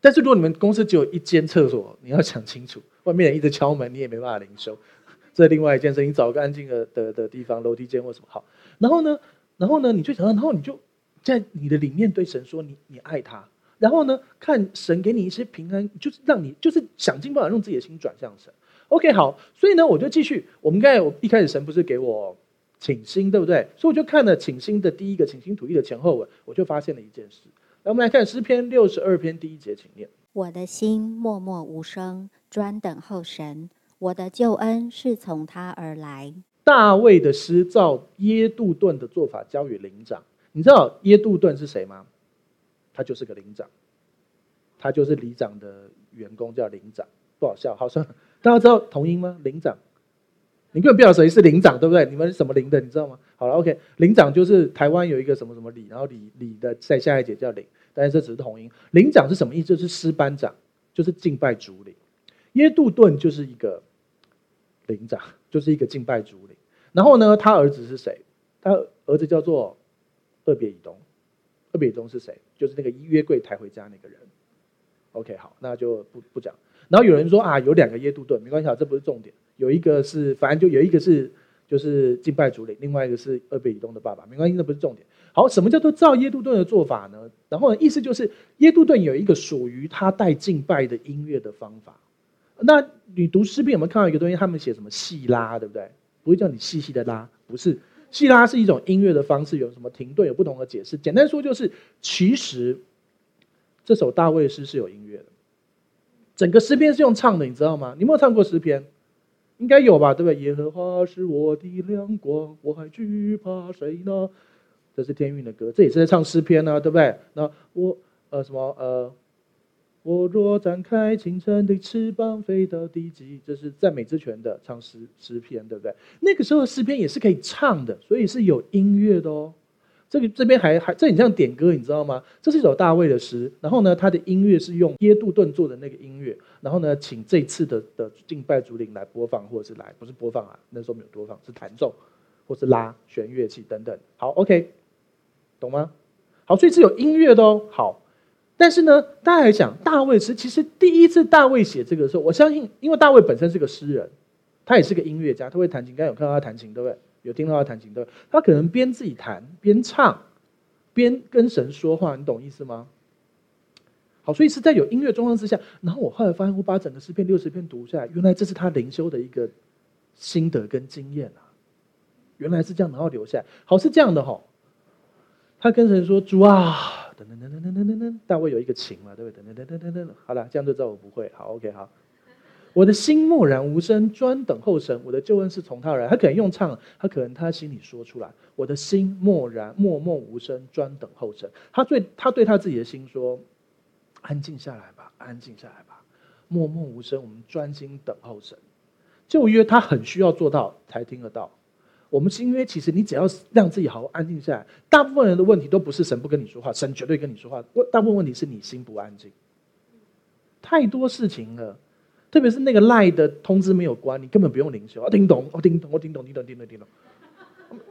A: 但是如果你们公司只有一间厕所，你要想清楚，外面人一直敲门，你也没办法灵修。这另外一件事，你找个安静的的的地方，楼梯间或什么好。然后呢，然后呢，你就想，然后你就在你的里面对神说你，你爱他。然后呢，看神给你一些平安，就是让你就是想尽办法用自己的心转向神。OK，好。所以呢，我就继续。我们刚才我一开始神不是给我倾心，对不对？所以我就看了请心的第一个请心吐意的前后文，我就发现了一件事。来，我们来看诗篇六十二篇第一节，请念：
B: 我的心默默无声，专等候神，我的救恩是从他而来。
A: 大卫的诗照耶杜顿的做法交与灵长，你知道耶杜顿是谁吗？他就是个灵长，他就是里长的员工，叫灵长，不好笑，好像大家知道同音吗？灵长，你根本不晓得谁是伶长，对不对？你们是什么伶的，你知道吗？好了，OK，伶长就是台湾有一个什么什么里，然后里里的在下一节叫伶，但是这只是同音。伶长是什么意思？就是师班长，就是敬拜主领。耶杜顿就是一个伶长，就是一个敬拜主领。然后呢，他儿子是谁？他儿子叫做俄别以东。俄别以东是谁？就是那个约柜抬回家那个人。OK，好，那就不不讲。然后有人说啊，有两个耶杜顿，没关系，这不是重点。有一个是，反正就有一个是，就是敬拜主领，另外一个是俄别以东的爸爸，没关系，这不是重点。好，什么叫做造耶杜顿的做法呢？然后呢，意思就是耶杜顿有一个属于他带敬拜的音乐的方法。那你读诗篇有没有看到一个东西？他们写什么细拉，对不对？不会叫你细细的拉，不是细拉是一种音乐的方式，有什么停顿，有不同的解释。简单说就是，其实这首大卫诗是有音乐的，整个诗篇是用唱的，你知道吗？你有没有唱过诗篇？应该有吧，对不对？耶和华是我的亮光，我还惧怕谁呢？这是天韵的歌，这也是在唱诗篇呢、啊，对不对？那我呃什么呃。我若展开清晨的翅膀，飞到地极，这是赞美之泉的唱诗诗篇，对不对？那个时候的诗篇也是可以唱的，所以是有音乐的哦。这个这边还还这很像点歌，你知道吗？这是一首大卫的诗，然后呢，他的音乐是用耶杜顿做的那个音乐，然后呢，请这次的的敬拜主领来播放，或者是来不是播放啊，那时候没有播放，是弹奏或是拉弦乐器等等。好，OK，懂吗？好，所以是有音乐的哦。好。但是呢，大家来讲，大卫诗其实第一次大卫写这个的时候，我相信，因为大卫本身是个诗人，他也是个音乐家，他会弹琴。刚才有看到他弹琴，对不对？有听到他弹琴，对？他可能边自己弹边唱，边跟神说话，你懂意思吗？好，所以是在有音乐状况之下，然后我后来发现，我把整个诗篇六十篇读下来，原来这是他灵修的一个心得跟经验啊，原来是这样，然后留下。好，是这样的哈，他跟神说：“主啊。”噔噔噔噔噔噔噔，大卫有一个琴嘛，对不对？噔噔噔噔噔噔，好了，这样就知道我不会。好，OK，好。我的心默然无声，专等候神。我的救恩是从他而来。他可能用唱，他可能他心里说出来。我的心默然，默默无声，专等候神。他对他对他自己的心说：“安静下来吧，安静下来吧，默默无声，我们专心等候神。”旧约他很需要做到才听得到。我们新约其实你只要让自己好好安静下来，大部分人的问题都不是神不跟你说话，神绝对跟你说话。大部分问题是你心不安静，太多事情了，特别是那个赖的通知没有关，你根本不用灵修啊，听懂？我听懂，我听懂，听懂，听懂，听懂。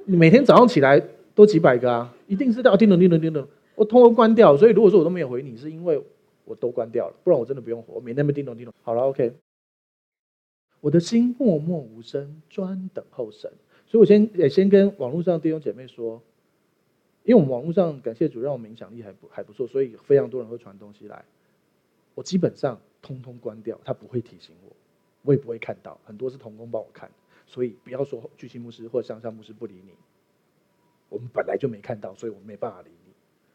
A: 你每天早上起来都几百个啊，一定是要听懂，听懂，听懂。我通通关掉，所以如果说我都没有回你，是因为我都关掉了，不然我真的不用活。我每天没听懂，听懂。好了，OK。我的心默默无声，专等候神。所以我先也先跟网络上弟兄姐妹说，因为我们网络上感谢主，让我们影响力还不还不错，所以非常多人会传东西来。我基本上通通关掉，他不会提醒我，我也不会看到。很多是童工帮我看，所以不要说巨星牧师或向上牧师不理你，我们本来就没看到，所以我们没办法理你。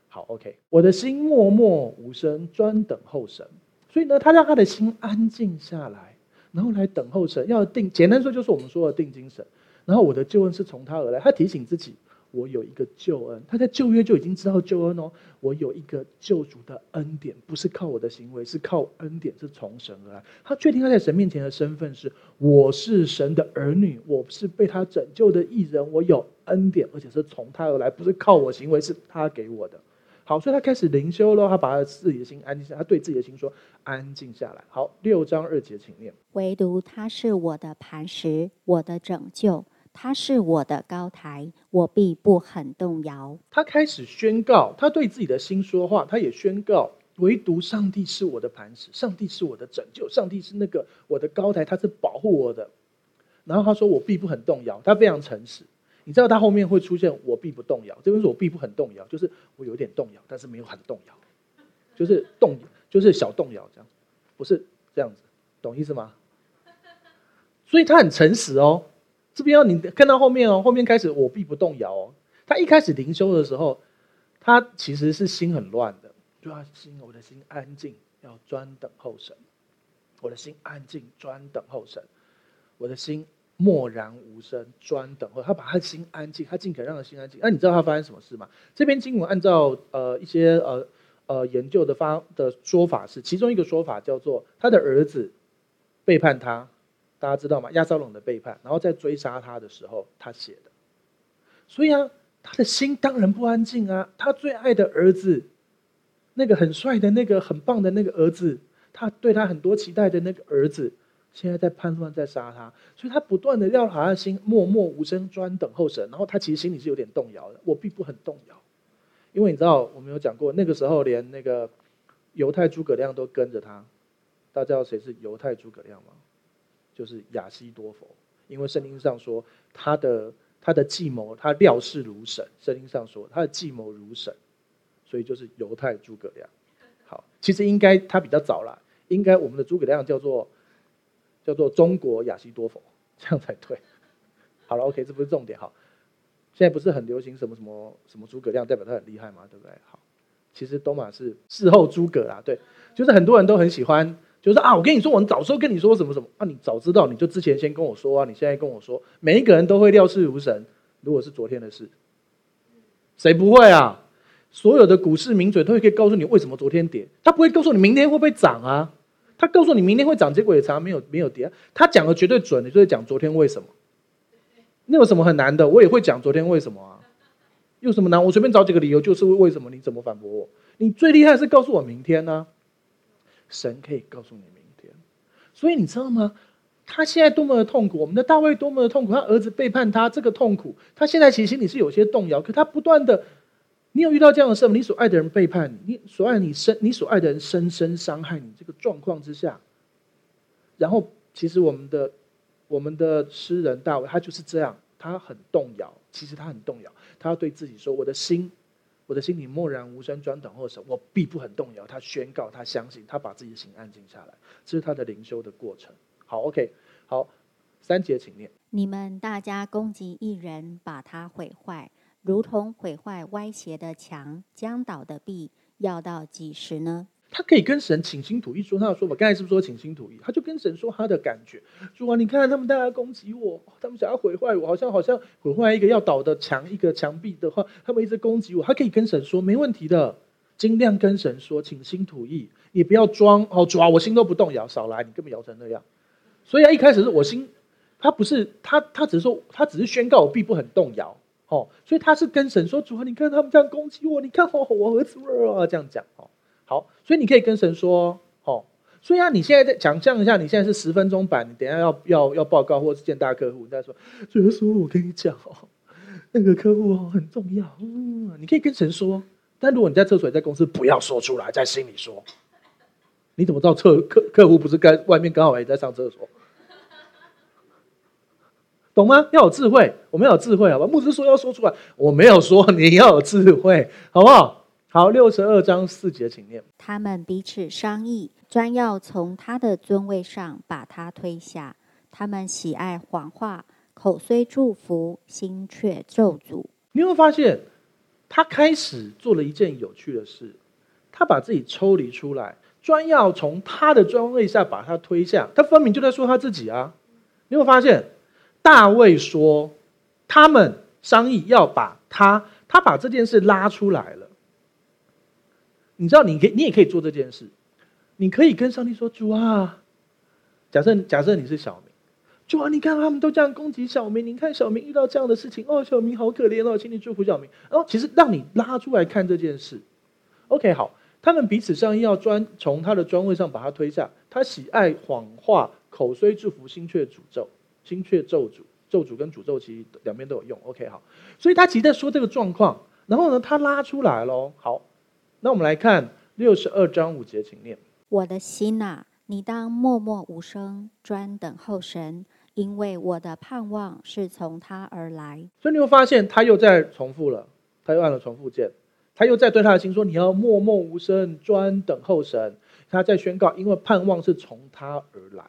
A: 好，OK，我的心默默无声，专等候神。所以呢，他让他的心安静下来，然后来等候神。要定，简单说就是我们说的定睛神。然后我的救恩是从他而来，他提醒自己，我有一个救恩，他在旧约就已经知道救恩哦，我有一个救主的恩典，不是靠我的行为，是靠恩典，是从神而来。他确定他在神面前的身份是，我是神的儿女，我是被他拯救的义人，我有恩典，而且是从他而来，不是靠我行为，是他给我的。好，所以他开始灵修了，他把他自己的心安静下来，他对自己的心说：“安静下来。”好，六章二节，请念。
B: 唯独他是我的磐石，我的拯救。他是我的高台，我必不很动摇。
A: 他开始宣告，他对自己的心说话，他也宣告，唯独上帝是我的磐石，上帝是我的拯救，上帝是那个我的高台，他是保护我的。然后他说，我必不很动摇，他非常诚实。你知道他后面会出现，我必不动摇，这边说我必不很动摇，就是我有点动摇，但是没有很动摇，就是动，就是小动摇这样，不是这样子，懂意思吗？所以他很诚实哦。这边要你看到后面哦，后面开始我必不动摇哦。他一开始灵修的时候，他其实是心很乱的，就要心，我的心安静，要专等候神。我的心安静，专等候神。我的心默然无声，专等候。他把他的心安静，他尽可能让他心安静。那、你知道他发生什么事吗？这篇经文按照呃一些呃呃研究的发的说法是，其中一个说法叫做他的儿子背叛他。大家知道吗？押沙龙的背叛，然后在追杀他的时候，他写的。所以啊，他的心当然不安静啊。他最爱的儿子，那个很帅的、那个很棒的那个儿子，他对他很多期待的那个儿子，现在在叛乱，在杀他。所以他不断的要他的心默默无声，专等候神。然后他其实心里是有点动摇的。我并不很动摇，因为你知道，我们有讲过，那个时候连那个犹太诸葛亮都跟着他。大家知道谁是犹太诸葛亮吗？就是亚西多佛，因为圣经上说他的他的计谋，他料事如神。圣经上说他的计谋如神，所以就是犹太诸葛亮。好，其实应该他比较早啦，应该我们的诸葛亮叫做叫做中国亚西多佛，这样才对。好了，OK，这不是重点。好，现在不是很流行什么什么什么诸葛亮，代表他很厉害吗？对不对？好，其实多马是事后诸葛啦，对，就是很多人都很喜欢。就是啊，我跟你说，我早说跟你说什么什么啊，你早知道你就之前先跟我说啊，你现在跟我说，每一个人都会料事如神。如果是昨天的事，谁不会啊？所有的股市名嘴都会可以告诉你为什么昨天跌，他不会告诉你明天会不会涨啊？他告诉你明天会涨，结果也常常没有没有跌。他讲的绝对准的，就是讲昨天为什么。那有什么很难的？我也会讲昨天为什么啊？有什么难？我随便找几个理由，就是为什么？你怎么反驳我？你最厉害是告诉我明天呢？神可以告诉你明天，所以你知道吗？他现在多么的痛苦，我们的大卫多么的痛苦，他儿子背叛他，这个痛苦，他现在其实心里是有些动摇。可他不断的，你有遇到这样的事吗？你所爱的人背叛你，你所爱你深，你所爱的人深深伤害你，这个状况之下，然后其实我们的我们的诗人大卫，他就是这样，他很动摇。其实他很动摇，他要对自己说：“我的心。”我的心里默然无声，专等候神，我必不很动摇。他宣告，他相信，他把自己的心安静下来，这是他的灵修的过程。好，OK，好，三节请念。
B: 你们大家攻击一人，把他毁坏，如同毁坏歪斜的墙、将倒的壁，要到几时呢？
A: 他可以跟神倾心吐意说他的说法，刚才是不是说倾心吐意？他就跟神说他的感觉，主啊，你看他们大家攻击我，他们想要毁坏我，好像好像毁坏一个要倒的墙，一个墙壁的话，他们一直攻击我。他可以跟神说，没问题的，尽量跟神说，倾心吐意，你不要装哦，主啊，我心都不动摇，少来，你根本摇成那样。所以啊，一开始是我心，他不是他，他只是说，他只是宣告我必不很动摇哦，所以他是跟神说，主啊，你看他们这样攻击我，你看哦，我儿子啊这样讲哦。好，所以你可以跟神说，哦，所以啊，你现在在想象一下，你现在是十分钟版，你等下要要要报告或者是见大客户，你再说，所以说我跟你讲哦，那个客户哦很重要，嗯，你可以跟神说，但如果你在厕所、在公司，不要说出来，在心里说，你怎么知道客客客户不是在外面刚好也在上厕所？懂吗？要有智慧，我们要有智慧，好吧？牧师说要说出来，我没有说，你要有智慧，好不好？好，六十二章四节，请念。
B: 他们彼此商议，专要从他的尊位上把他推下。他们喜爱谎话，口虽祝福，心却咒诅。
A: 你有没有发现，他开始做了一件有趣的事？他把自己抽离出来，专要从他的尊位下把他推下。他分明就在说他自己啊！你有没有发现，大卫说他们商议要把他，他把这件事拉出来了。你知道，你可以，你也可以做这件事。你可以跟上帝说：“主啊，假设假设你是小明，主啊，你看他们都这样攻击小明，你看小明遇到这样的事情，哦，小明好可怜哦，请你祝福小明。”哦其实让你拉出来看这件事。OK，好，他们彼此商议要专从他的专位上把他推下。他喜爱谎话，口虽祝福，心却诅咒，心却咒诅，咒诅跟诅咒其实两边都有用。OK，好，所以他其实在说这个状况。然后呢，他拉出来喽。好。那我们来看六十二章五节，请念：
B: 我的心啊，你当默默无声，专等候神，因为我的盼望是从他而来。
A: 所以你会发现，他又在重复了，他又按了重复键，他又在对他的心说：你要默默无声，专等候神。他在宣告，因为盼望是从他而来，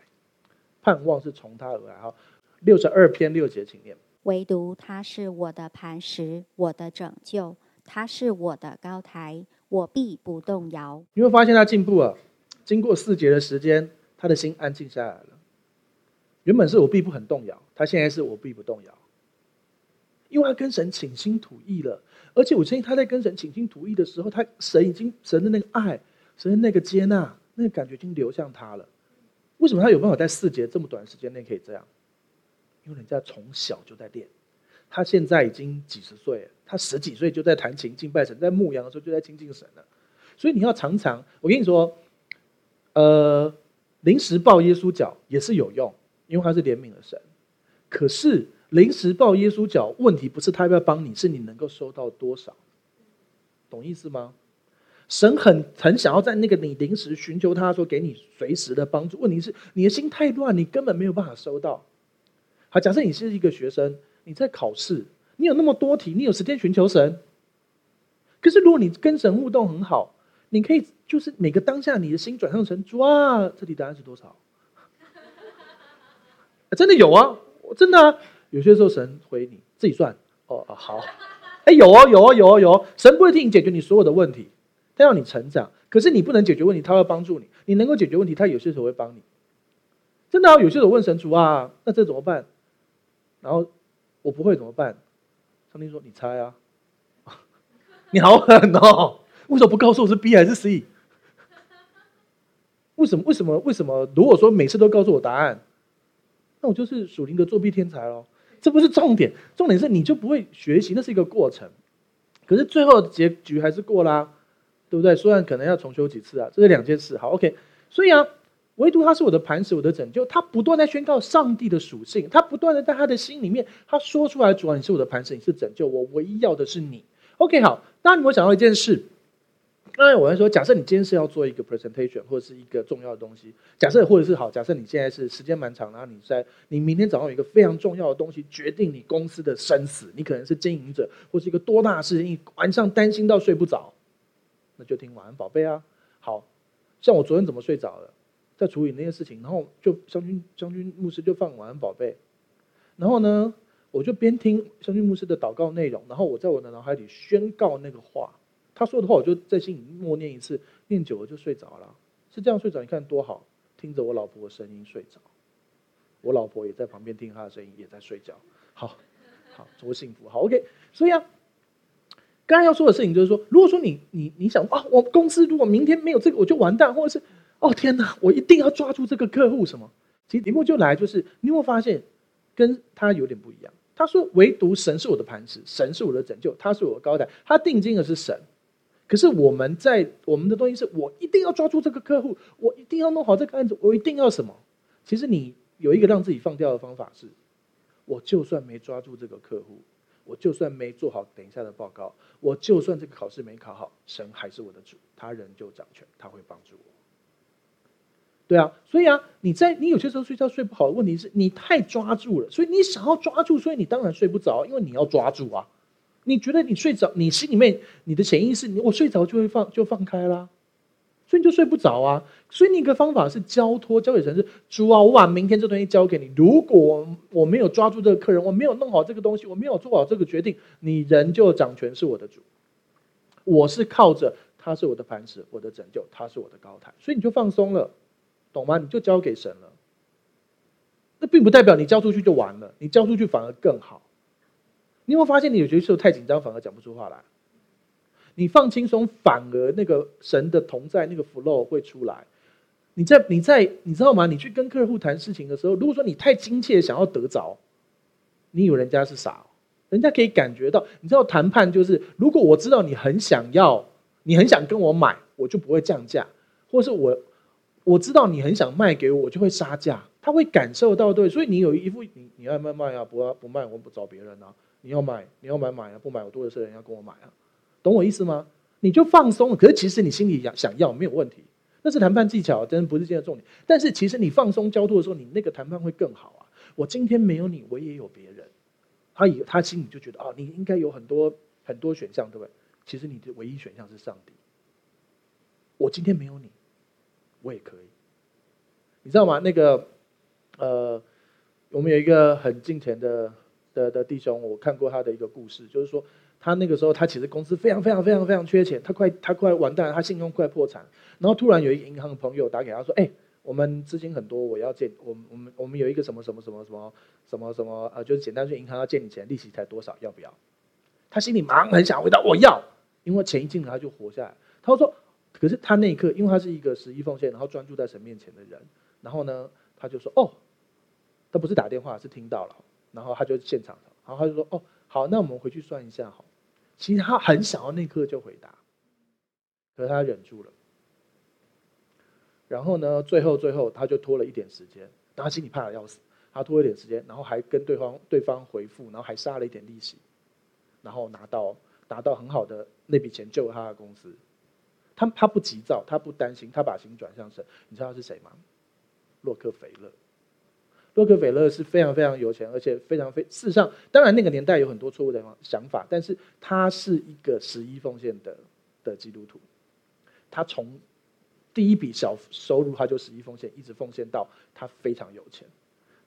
A: 盼望是从他而来。哈，六十二篇六节，请念。
B: 唯独他是我的磐石，我的拯救，他是我的高台，我必不动摇。
A: 你会发现他进步了，经过四节的时间，他的心安静下来了。原本是我必不很动摇，他现在是我必不动摇，因为他跟神倾心吐意了。而且我相信他在跟神倾心吐意的时候，他神已经神的那个爱，神的那个接纳，那个感觉已经流向他了。为什么他有办法在四节这么短时间内可以这样？因为人家从小就在练，他现在已经几十岁了，他十几岁就在弹琴敬拜神，在牧羊的时候就在亲近神了。所以你要常常，我跟你说，呃，临时抱耶稣脚也是有用，因为他是怜悯的神。可是临时抱耶稣脚，问题不是他要不要帮你，是你能够收到多少，懂意思吗？神很很想要在那个你临时寻求他说给你随时的帮助，问题是你的心太乱，你根本没有办法收到。好，假设你是一个学生，你在考试，你有那么多题，你有时间寻求神。可是如果你跟神互动很好，你可以就是每个当下，你的心转向神，哇，这题答案是多少？真的有啊，真的啊。有些时候神回你自己算，哦哦好，哎有哦有哦有哦有哦，神不会替你解决你所有的问题，他要你成长。可是你不能解决问题，他会帮助你。你能够解决问题，他有些时候会帮你。真的啊，有些时候问神主啊，那这怎么办？然后我不会怎么办？上帝说：“你猜啊，你好狠哦！为什么不告诉我是 B 还是 C？为什么？为什么？为什么？如果说每次都告诉我答案，那我就是属灵的作弊天才喽。这不是重点，重点是你就不会学习，那是一个过程。可是最后结局还是过啦，对不对？虽然可能要重修几次啊，这是两件事。好，OK。所以啊。唯独他是我的磐石，我的拯救。他不断在宣告上帝的属性，他不断的在他的心里面，他说出来：“主啊，你是我的磐石，你是拯救我，唯一要的是你。” OK，好。当然，你有想到一件事。刚才我在说，假设你今天是要做一个 presentation 或者是一个重要的东西，假设或者是好，假设你现在是时间蛮长，然后你在你明天早上有一个非常重要的东西，决定你公司的生死，你可能是经营者，或是一个多大的事情，你晚上担心到睡不着，那就听晚安宝贝啊。好像我昨天怎么睡着了？在处理那些事情，然后就将军将军牧师就放晚安宝贝，然后呢，我就边听将军牧师的祷告内容，然后我在我的脑海里宣告那个话，他说的话，我就在心里默念一次，念久了就睡着了，是这样睡着，你看多好，听着我老婆的声音睡着，我老婆也在旁边听她的声音，也在睡觉，好，好多幸福，好 OK，所以啊，刚才要说的事情就是说，如果说你你你想啊，我公司如果明天没有这个，我就完蛋，或者是。哦天哪！我一定要抓住这个客户。什么？其实题目就来，就是你有没有发现，跟他有点不一样。他说：“唯独神是我的磐石，神是我的拯救，他是我的高台。”他定睛的是神。可是我们在我们的东西是，我一定要抓住这个客户，我一定要弄好这个案子，我一定要什么？其实你有一个让自己放掉的方法是：我就算没抓住这个客户，我就算没做好等一下的报告，我就算这个考试没考好，神还是我的主，他仍旧掌权，他会帮助我。对啊，所以啊，你在你有些时候睡觉睡不好的问题是你太抓住了，所以你想要抓住，所以你当然睡不着，因为你要抓住啊。你觉得你睡着，你心里面你的潜意识，你我睡着就会放就放开啦，所以你就睡不着啊。所以你一个方法是交托，交给神是主啊，我把明天这东西交给你。如果我没有抓住这个客人，我没有弄好这个东西，我没有做好这个决定，你人就掌权是我的主。我是靠着他是我的磐石，我的拯救，他是我的高台，所以你就放松了。懂吗？你就交给神了，那并不代表你交出去就完了，你交出去反而更好。你有没有发现，你有些时候太紧张，反而讲不出话来？你放轻松，反而那个神的同在，那个 flow 会出来。你在你在你知道吗？你去跟客户谈事情的时候，如果说你太亲切，想要得着，你以为人家是傻，人家可以感觉到。你知道谈判就是，如果我知道你很想要，你很想跟我买，我就不会降价，或是我。我知道你很想卖给我，我就会杀价。他会感受到，对，所以你有一副你你爱卖卖啊，不不卖我不找别人啊。你要买你要买买啊，不买我多的是人要跟我买啊，懂我意思吗？你就放松了。可是其实你心里想想要没有问题，那是谈判技巧，真不是今天的重点。但是其实你放松交托的时候，你那个谈判会更好啊。我今天没有你，我也有别人。他以他心里就觉得哦，你应该有很多很多选项，对不对？其实你的唯一选项是上帝。我今天没有你。我也可以，你知道吗？那个，呃，我们有一个很敬虔的的的弟兄，我看过他的一个故事，就是说他那个时候他其实公司非常非常非常非常缺钱，他快他快完蛋了，他信用快破产，然后突然有一个银行的朋友打给他说，哎。我们资金很多，我要借我们我们我们有一个什么什么什么什么什么什么呃，就是简单说，银行要借你钱，利息才多少，要不要？他心里忙很想回答我要，因为钱一进来他就活下来。他说，可是他那一刻，因为他是一个十一奉献，然后专注在神面前的人，然后呢，他就说哦，他不是打电话，是听到了，然后他就现场，然后他就说哦，好，那我们回去算一下好。其实他很想要那刻就回答，可是他忍住了。然后呢，最后最后他就拖了一点时间，然后他心里怕的要死，他拖了一点时间，然后还跟对方对方回复，然后还杀了一点利息，然后拿到拿到很好的那笔钱救他的公司。他他不急躁，他不担心，他把心转向神。你知道他是谁吗？洛克菲勒。洛克菲勒是非常非常有钱，而且非常非事实上，当然那个年代有很多错误的想法，但是他是一个十一奉献的的基督徒，他从。第一笔小收入，他就十一奉献，一直奉献到他非常有钱。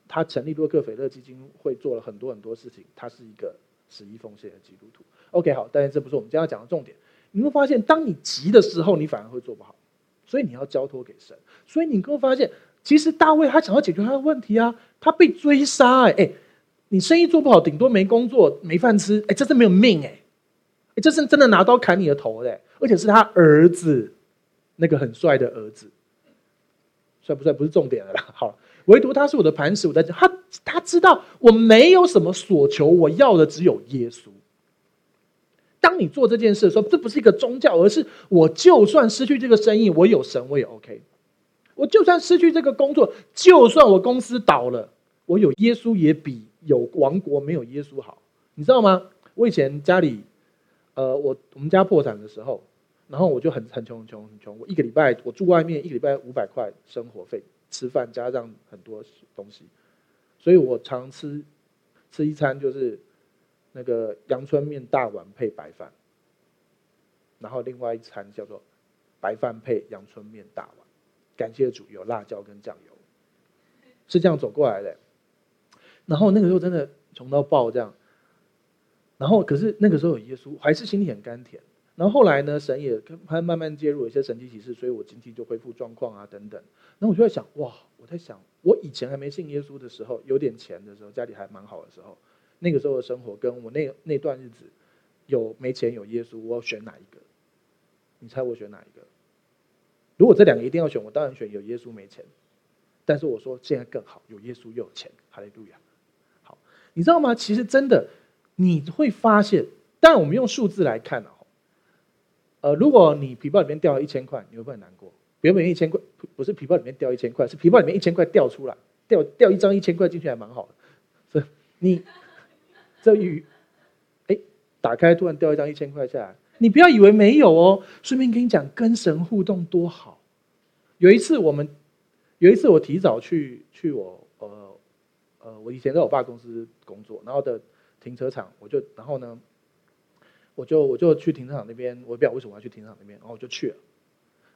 A: 他成立洛克菲勒基金会，做了很多很多事情。他是一个十一奉献的基督徒。OK，好，但是这不是我们今天要讲的重点。你会发现，当你急的时候，你反而会做不好，所以你要交托给神。所以你会发现，其实大卫他想要解决他的问题啊，他被追杀、欸，哎，你生意做不好，顶多没工作、没饭吃，哎、欸，这是没有命、欸，哎，哎，这是真的拿刀砍你的头的、欸，而且是他儿子。那个很帅的儿子，帅不帅不是重点了啦。好，唯独他是我的磐石，我在讲他，他知道我没有什么所求，我要的只有耶稣。当你做这件事的时候，这不是一个宗教，而是我就算失去这个生意，我有神我也 OK。我就算失去这个工作，就算我公司倒了，我有耶稣也比有王国没有耶稣好。你知道吗？我以前家里，呃，我我们家破产的时候。然后我就很很穷很穷很穷，我一个礼拜我住外面，一个礼拜五百块生活费，吃饭加上很多东西，所以我常吃吃一餐就是那个阳春面大碗配白饭，然后另外一餐叫做白饭配阳春面大碗，感谢主有辣椒跟酱油，是这样走过来的。然后那个时候真的穷到爆这样，然后可是那个时候有耶稣，还是心里很甘甜。然后后来呢，神也他慢慢介入一些神迹启示，所以我经济就恢复状况啊等等。然后我就在想，哇，我在想，我以前还没信耶稣的时候，有点钱的时候，家里还蛮好的时候，那个时候的生活跟我那那段日子，有没钱有耶稣，我要选哪一个？你猜我选哪一个？如果这两个一定要选，我当然选有耶稣没钱。但是我说现在更好，有耶稣又有钱，哈利路亚。好，你知道吗？其实真的你会发现，但我们用数字来看啊。呃，如果你皮包里面掉了一千块，你会不会很难过？原本一千块不是皮包里面掉一千块，是皮包里面一千块掉出来，掉掉一张一千块进去还蛮好的。所以你这雨，哎，打开突然掉一张一千块下来，你不要以为没有哦。顺便跟你讲，跟神互动多好。有一次我们，有一次我提早去去我呃呃，我以前在我爸公司工作，然后的停车场，我就然后呢。我就我就去停车场那边，我也不知道为什么要去停车场那边，然后我就去了，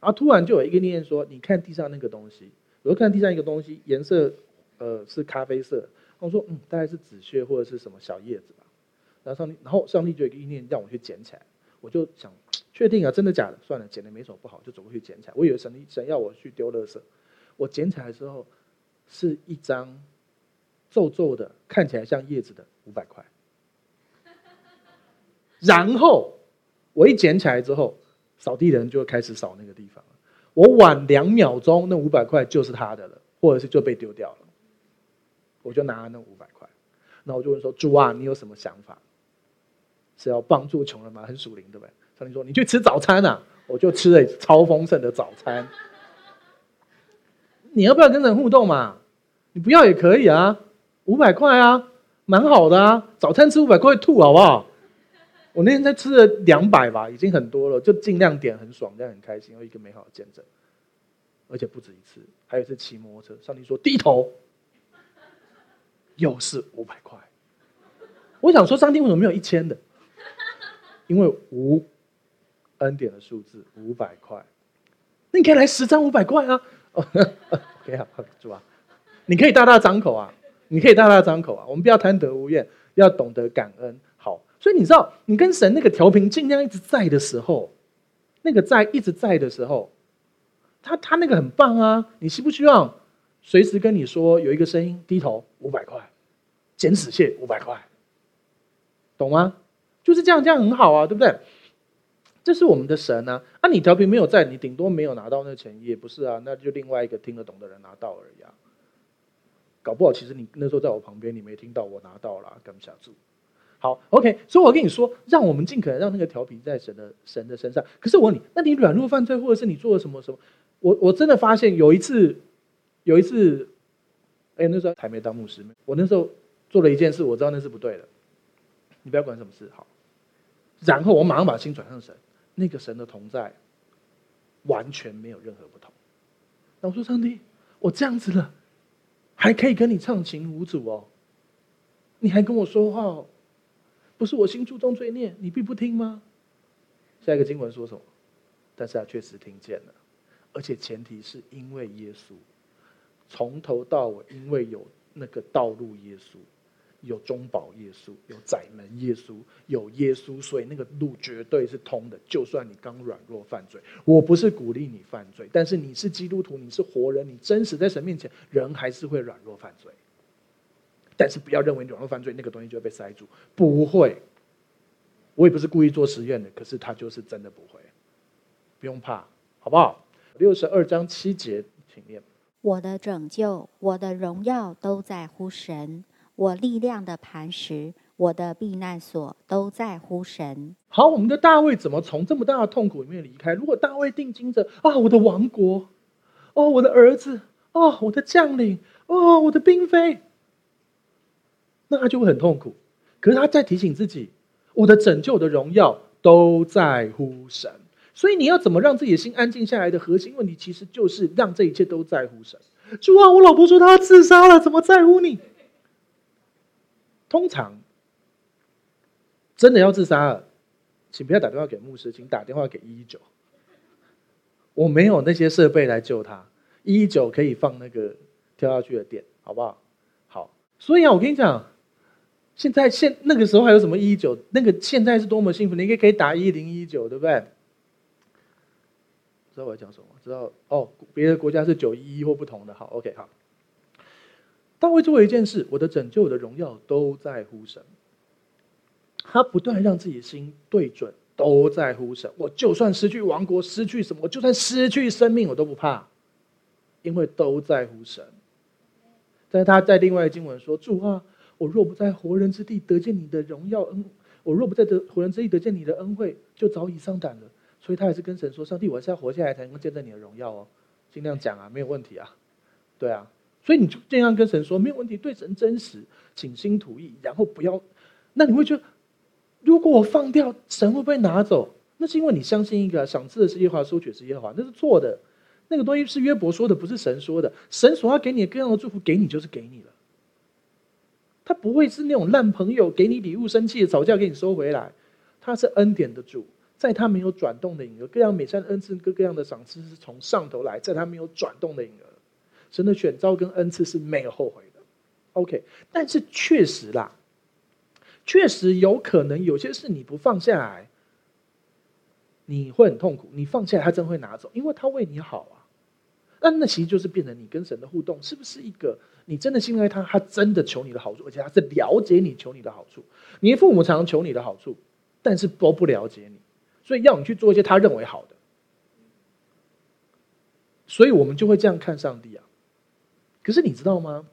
A: 然后突然就有一个念说：“你看地上那个东西。”我就看地上一个东西，颜色呃是咖啡色。我说：“嗯，大概是纸屑或者是什么小叶子吧。”然后上帝，然后上帝就有一个意念让我去捡起来。我就想确定啊，真的假的？算了，捡了没什么不好，就走过去捡起来。我以为神神要我去丢垃圾。我捡起来之后，是一张皱皱的，看起来像叶子的五百块。然后我一捡起来之后，扫地的人就开始扫那个地方。我晚两秒钟，那五百块就是他的了，或者是就被丢掉了。我就拿了那五百块，那我就问说：“主啊，你有什么想法？是要帮助穷人吗？很属灵，对不对？”上帝说：“你去吃早餐啊！”我就吃了超丰盛的早餐。你要不要跟人互动嘛？你不要也可以啊，五百块啊，蛮好的啊。早餐吃五百块会吐，好不好？我那天才吃了两百吧，已经很多了，就尽量点很爽，这样很开心，有一个美好的见证，而且不止一次，还有一次骑摩托车，上帝说低头，又是五百块。我想说，上帝为什么没有一千的？因为五恩典的数字五百块，那你可以来十张五百块啊！OK 好，主啊，你可以大大张口啊！你可以大大张口啊，我们不要贪得无厌，要懂得感恩。好，所以你知道，你跟神那个调频尽量一直在的时候，那个在一直在的时候，他他那个很棒啊。你希不希望随时跟你说有一个声音，低头五百块，捡纸屑五百块，懂吗？就是这样，这样很好啊，对不对？这是我们的神啊！啊，你调皮没有在，你顶多没有拿到那钱，也不是啊，那就另外一个听得懂的人拿到而已啊。搞不好其实你那时候在我旁边，你没听到我拿到了，干不下住。好，OK，所以我跟你说，让我们尽可能让那个调皮在神的神的身上。可是我问你，那你软弱犯罪，或者是你做了什么什么？我我真的发现有一次，有一次，哎，那时候还没当牧师，我那时候做了一件事，我知道那是不对的。你不要管什么事，好。然后我马上把心转向神。那个神的同在，完全没有任何不同。那我说上帝，我这样子了，还可以跟你畅行无阻哦，你还跟我说话哦，不是我心注重罪孽，你必不听吗？下一个经文说什么？但是他确实听见了，而且前提是因为耶稣，从头到尾，因为有那个道路耶稣。有中保耶稣，有窄门耶稣，有耶稣，所以那个路绝对是通的。就算你刚软弱犯罪，我不是鼓励你犯罪，但是你是基督徒，你是活人，你真实在神面前，人还是会软弱犯罪。但是不要认为软弱犯罪，那个东西就会被塞住，不会。我也不是故意做实验的，可是他就是真的不会，不用怕，好不好？六十二章七节，请念：
B: 我的拯救，我的荣耀都在乎神。我力量的磐石，我的避难所，都在乎神。
A: 好，我们的大卫怎么从这么大的痛苦里面离开？如果大卫定睛着啊，我的王国，哦，我的儿子，哦，我的将领，哦，我的嫔妃，那他就会很痛苦。可是他在提醒自己，我的拯救的荣耀都在乎神。所以你要怎么让自己的心安静下来的核心问题，其实就是让这一切都在乎神。主啊，我老婆说她要自杀了，怎么在乎你？通常真的要自杀了，请不要打电话给牧师，请打电话给一一九。我没有那些设备来救他，一一九可以放那个跳下去的电，好不好？好，所以啊，我跟你讲，现在现那个时候还有什么一一九？那个现在是多么幸福，你可以可以打一零一九，对不对？知道我要讲什么？知道哦，别的国家是九一一或不同的。好，OK，好。大卫做了一件事，我的拯救、我的荣耀都在乎神。他不断让自己的心对准，都在乎神。我就算失去王国，失去什么，我就算失去生命，我都不怕，因为都在乎神。但是他在另外经文说：“主啊，我若不在活人之地得见你的荣耀恩，我若不在得活人之地得见你的恩惠，就早已丧胆了。”所以他还是跟神说：“上帝，我还是要活下来才能够见证你的荣耀哦。”尽量讲啊，没有问题啊，对啊。所以你就这样跟神说，没有问题，对神真实，倾心吐意，然后不要。那你会觉得，如果我放掉，神会不会拿走？那是因为你相信一个赏赐的是耶和华，收取是耶和华，那是错的。那个东西是约伯说的，不是神说的。神所要给你的各样的祝福，给你就是给你了。他不会是那种烂朋友，给你礼物生气吵架给你收回来。他是恩典的主，在他没有转动的影儿，各样美善的恩赐，各各样的赏赐是从上头来，在他没有转动的影儿。神的选召跟恩赐是没有后悔的，OK。但是确实啦，确实有可能有些事你不放下来，你会很痛苦。你放下来，他真会拿走，因为他为你好啊。那那其实就是变成你跟神的互动，是不是一个你真的信赖他？他真的求你的好处，而且他是了解你求你的好处。你的父母常常求你的好处，但是都不了解你，所以要你去做一些他认为好的。所以我们就会这样看上帝啊。可是你知道吗？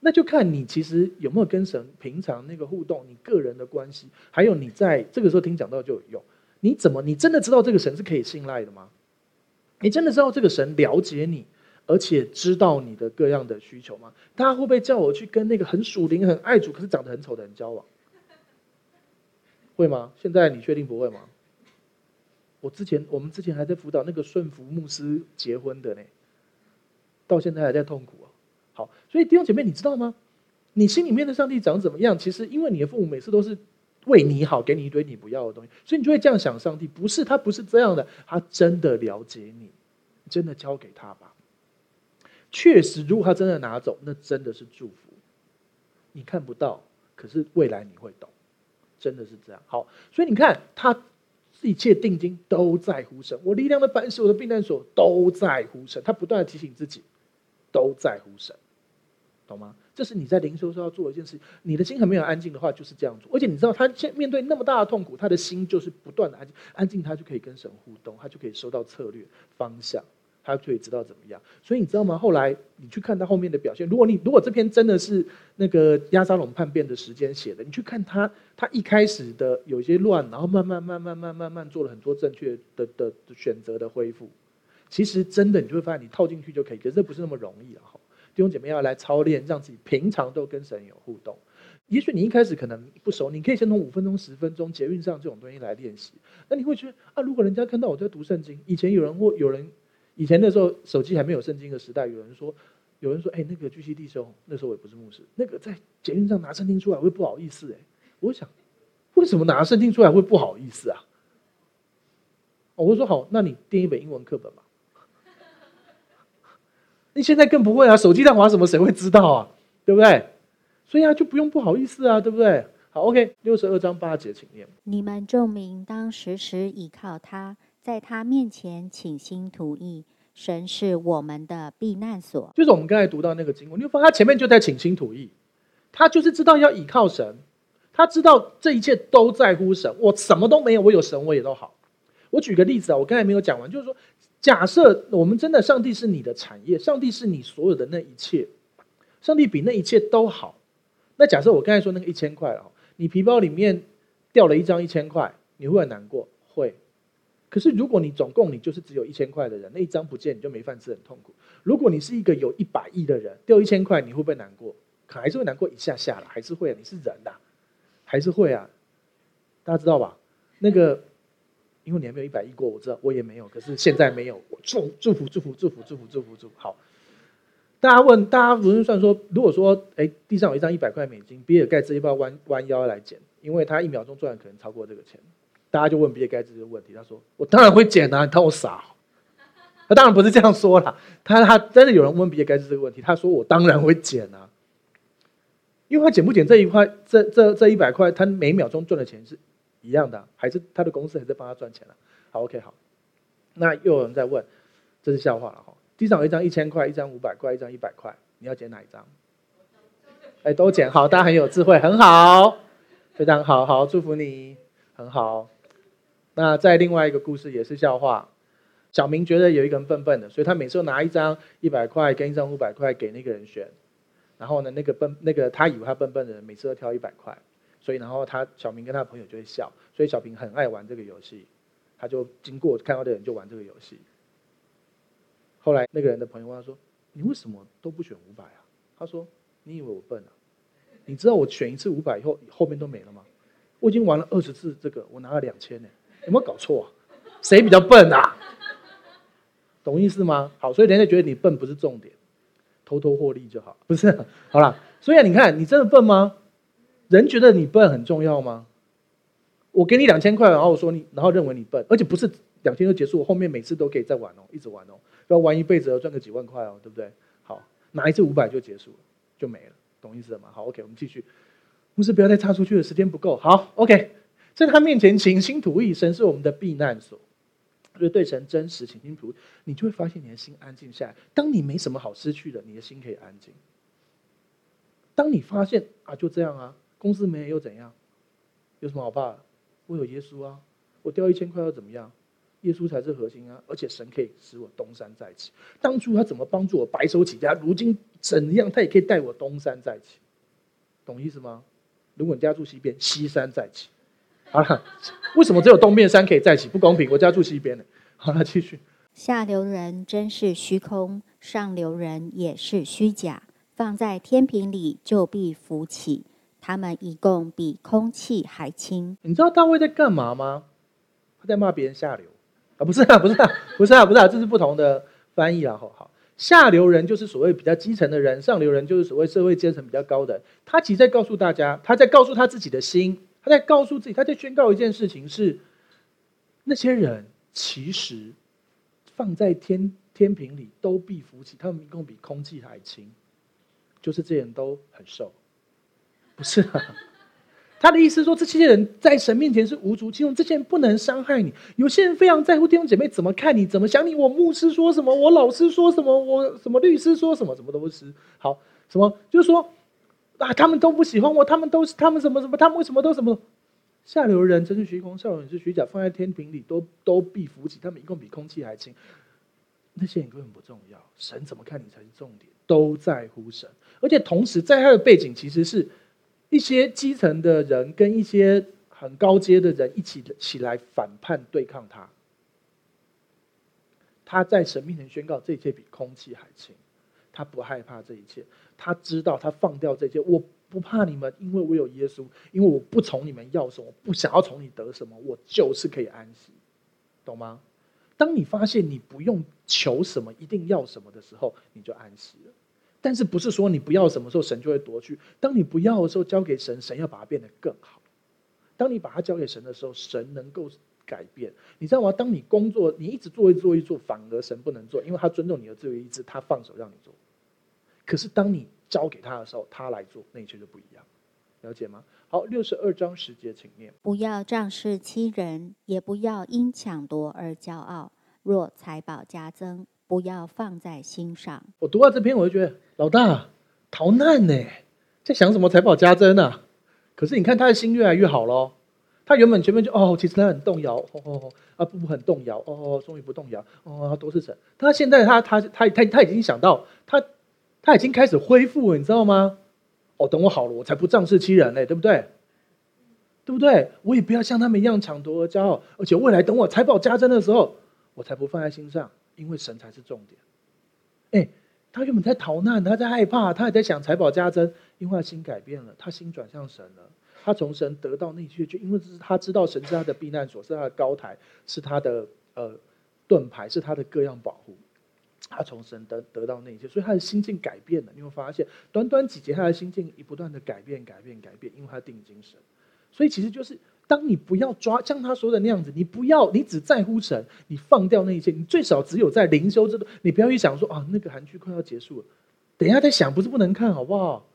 A: 那就看你其实有没有跟神平常那个互动，你个人的关系，还有你在这个时候听讲到就有用。你怎么？你真的知道这个神是可以信赖的吗？你真的知道这个神了解你，而且知道你的各样的需求吗？他会不会叫我去跟那个很属灵、很爱主，可是长得很丑的人交往？会吗？现在你确定不会吗？我之前我们之前还在辅导那个顺服牧师结婚的呢，到现在还在痛苦啊。好，所以弟兄姐妹，你知道吗？你心里面的上帝长怎么样？其实因为你的父母每次都是为你好，给你一堆你不要的东西，所以你就会这样想：上帝不是他，不是这样的，他真的了解你，真的交给他吧。确实，如果他真的拿走，那真的是祝福。你看不到，可是未来你会懂，真的是这样。好，所以你看他一切定金都在乎神，我力量的磐石，我的避难所都在乎神。他不断的提醒自己，都在乎神，懂吗？这是你在灵修时候要做的一件事。你的心很没有安静的话，就是这样做。而且你知道，他现面对那么大的痛苦，他的心就是不断的安静，安静他就可以跟神互动，他就可以收到策略方向，他就可以知道怎么样。所以你知道吗？后来你去看他后面的表现，如果你如果这篇真的是那个押沙龙叛变的时间写的，你去看他，他一开始的有些乱，然后慢慢慢慢慢慢慢做了很多正确的的选择的恢复。其实真的你就会发现，你套进去就可以，可是这不是那么容易啊。弟兄姐妹要来操练，让自己平常都跟神有互动。也许你一开始可能不熟，你可以先从五分钟、十分钟捷运上这种东西来练习。那你会觉得啊，如果人家看到我在读圣经，以前有人或有人，以前那时候手机还没有圣经的时代，有人说，有人说，哎，那个巨溪弟兄，那时候我也不是牧师，那个在捷运上拿圣经出来会不好意思哎。我想，为什么拿圣经出来会不好意思啊？我会说好，那你订一本英文课本吧。你现在更不会啊！手机在滑什么，谁会知道啊？对不对？所以啊，就不用不好意思啊，对不对？好，OK，六十二章八节，请念。
B: 你们众民当时时倚靠他，在他面前倾心吐意。神是我们的避难所。
A: 就是我们刚才读到那个经文，你会发现他前面就在倾心吐意，他就是知道要倚靠神，他知道这一切都在乎神。我什么都没有，我有神，我也都好。我举个例子啊，我刚才没有讲完，就是说。假设我们真的，上帝是你的产业，上帝是你所有的那一切，上帝比那一切都好。那假设我刚才说那个一千块哦，你皮包里面掉了一张一千块，你会很难过？会。可是如果你总共你就是只有一千块的人，那一张不见你就没饭吃，很痛苦。如果你是一个有一百亿的人，掉一千块，你会不会难过？可还是会难过一下下啦，还是会。你是人呐，还是会啊？大家知道吧？那个。因为你还没有一百亿过，我知道我也没有，可是现在没有。我祝祝福祝福祝福祝福祝福祝福。好，大家问，大家不是算说，如果说，哎，地上有一张一百块美金，比尔盖茨要不要弯弯腰来捡？因为他一秒钟赚的可能超过这个钱。大家就问比尔盖茨这个问题，他说：“我当然会捡啊，你当我傻？”他当然不是这样说啦，他他真的有人问比尔盖茨这个问题，他说：“我当然会捡啊，因为他捡不捡这一块，这这这一百块，他每秒钟赚的钱是。”一样的，还是他的公司还在帮他赚钱了。好，OK，好。那又有人在问，这是笑话了哈。地上有一张一千块，一张五百块，一张一百块，你要捡哪一张？哎，都捡。好，大家很有智慧，很好，非常好，好，祝福你，很好。那在另外一个故事也是笑话。小明觉得有一个人笨笨的，所以他每次都拿一张一百块跟一张五百块给那个人选。然后呢，那个笨那个他以为他笨笨的人，每次都挑一百块。所以，然后他小明跟他朋友就会笑，所以小明很爱玩这个游戏，他就经过看到的人就玩这个游戏。后来那个人的朋友问他说：“你为什么都不选五百啊？”他说：“你以为我笨啊？你知道我选一次五百以后后面都没了吗？我已经玩了二十次这个，我拿了两千呢，有没有搞错啊？谁比较笨啊？懂意思吗？好，所以人家觉得你笨不是重点，偷偷获利就好，不是？好了，所以你看，你真的笨吗？人觉得你笨很重要吗？我给你两千块，然后我说你，然后认为你笨，而且不是两天就结束，我后面每次都可以再玩哦，一直玩哦，要玩一辈子要赚个几万块哦，对不对？好，拿一次五百就结束了，就没了，懂意思了吗？好，OK，我们继续。牧师不要再插出去了，时间不够。好，OK，在他面前倾心吐意，神是我们的避难所，所以对神真实倾心吐，你就会发现你的心安静下来。当你没什么好失去的，你的心可以安静。当你发现啊，就这样啊。公司没又怎样？有什么好怕的？我有耶稣啊！我掉一千块又怎么样？耶稣才是核心啊！而且神可以使我东山再起。当初他怎么帮助我白手起家？如今怎样他也可以带我东山再起。懂意思吗？如果你家住西边，西山再起。好了，为什么只有东面山可以再起？不公平！我家住西边的。好了，继续。
B: 下流人真是虚空，上流人也是虚假。放在天平里，就必浮起。他们一共比空气还轻。
A: 你知道大卫在干嘛吗？他在骂别人下流啊！不是啊，不是啊，不是啊，不是啊，这是不同的翻译啊。好好，下流人就是所谓比较基层的人，上流人就是所谓社会阶层比较高的。他其实在告诉大家，他在告诉他自己的心，在告诉自己，他在宣告一件事情是：那些人其实放在天天平里都必浮起，他们一共比空气还轻，就是这些人都很瘦。不是。他的意思说，这些人在神面前是无足轻重，这些人不能伤害你。有些人非常在乎弟兄姐妹怎么看你，怎么想你。我牧师说什么，我老师说什么，我什么律师说什么，什么都不是。好，什么就是说啊，他们都不喜欢我，他们都是他们什么什么，他们为什么都什么？下流人真是虚空，上流人是虚假，放在天平里都都必浮起，他们一共比空气还轻。那些人根本不重要，神怎么看你才是重点，都在乎神。而且同时，在他的背景其实是。一些基层的人跟一些很高阶的人一起起来反叛对抗他，他在神面前宣告这一切比空气还轻，他不害怕这一切，他知道他放掉这一切，我不怕你们，因为我有耶稣，因为我不从你们要什么，不想要从你得什么，我就是可以安息，懂吗？当你发现你不用求什么，一定要什么的时候，你就安息了。但是不是说你不要什么时候神就会夺去？当你不要的时候，交给神，神要把它变得更好。当你把它交给神的时候，神能够改变。你知道吗？当你工作，你一直做一做一做，反而神不能做，因为他尊重你的自由意志，他放手让你做。可是当你交给他的时候，他来做，那一切就不一样。了解吗？好，六十二章十节，请念：
B: 不要仗势欺人，也不要因抢夺而骄傲。若财宝加增，不要放在心上。
A: 我读到这篇，我就觉得老大逃难呢，在想什么财宝加增啊？可是你看他的心越来越好喽。他原本前面就哦，其实他很动摇，哦哦啊不不很动摇，哦哦终于不动摇，哦都是神。他现在他他他他他已经想到他他已经开始恢复了，你知道吗？哦，等我好了，我才不仗势欺人嘞，对不对？对不对？我也不要像他们一样抢夺而骄傲，而且未来等我财宝加增的时候，我才不放在心上。因为神才是重点，哎，他原本在逃难，他在害怕，他也在想财宝加增，因为他心改变了，他心转向神了，他从神得到那些，就因为这是他知道神是他的避难所，是他的高台，是他的呃盾牌，是他的各样保护，他从神得得到那些，所以他的心境改变了。你会发现，短短几节，他的心境一不断的改变，改变，改变，因为他定睛神，所以其实就是。当你不要抓像他说的那样子，你不要，你只在乎神，你放掉那一切，你最少只有在灵修这个，你不要去想说啊，那个韩剧快要结束了，等一下再想，不是不能看，好不好？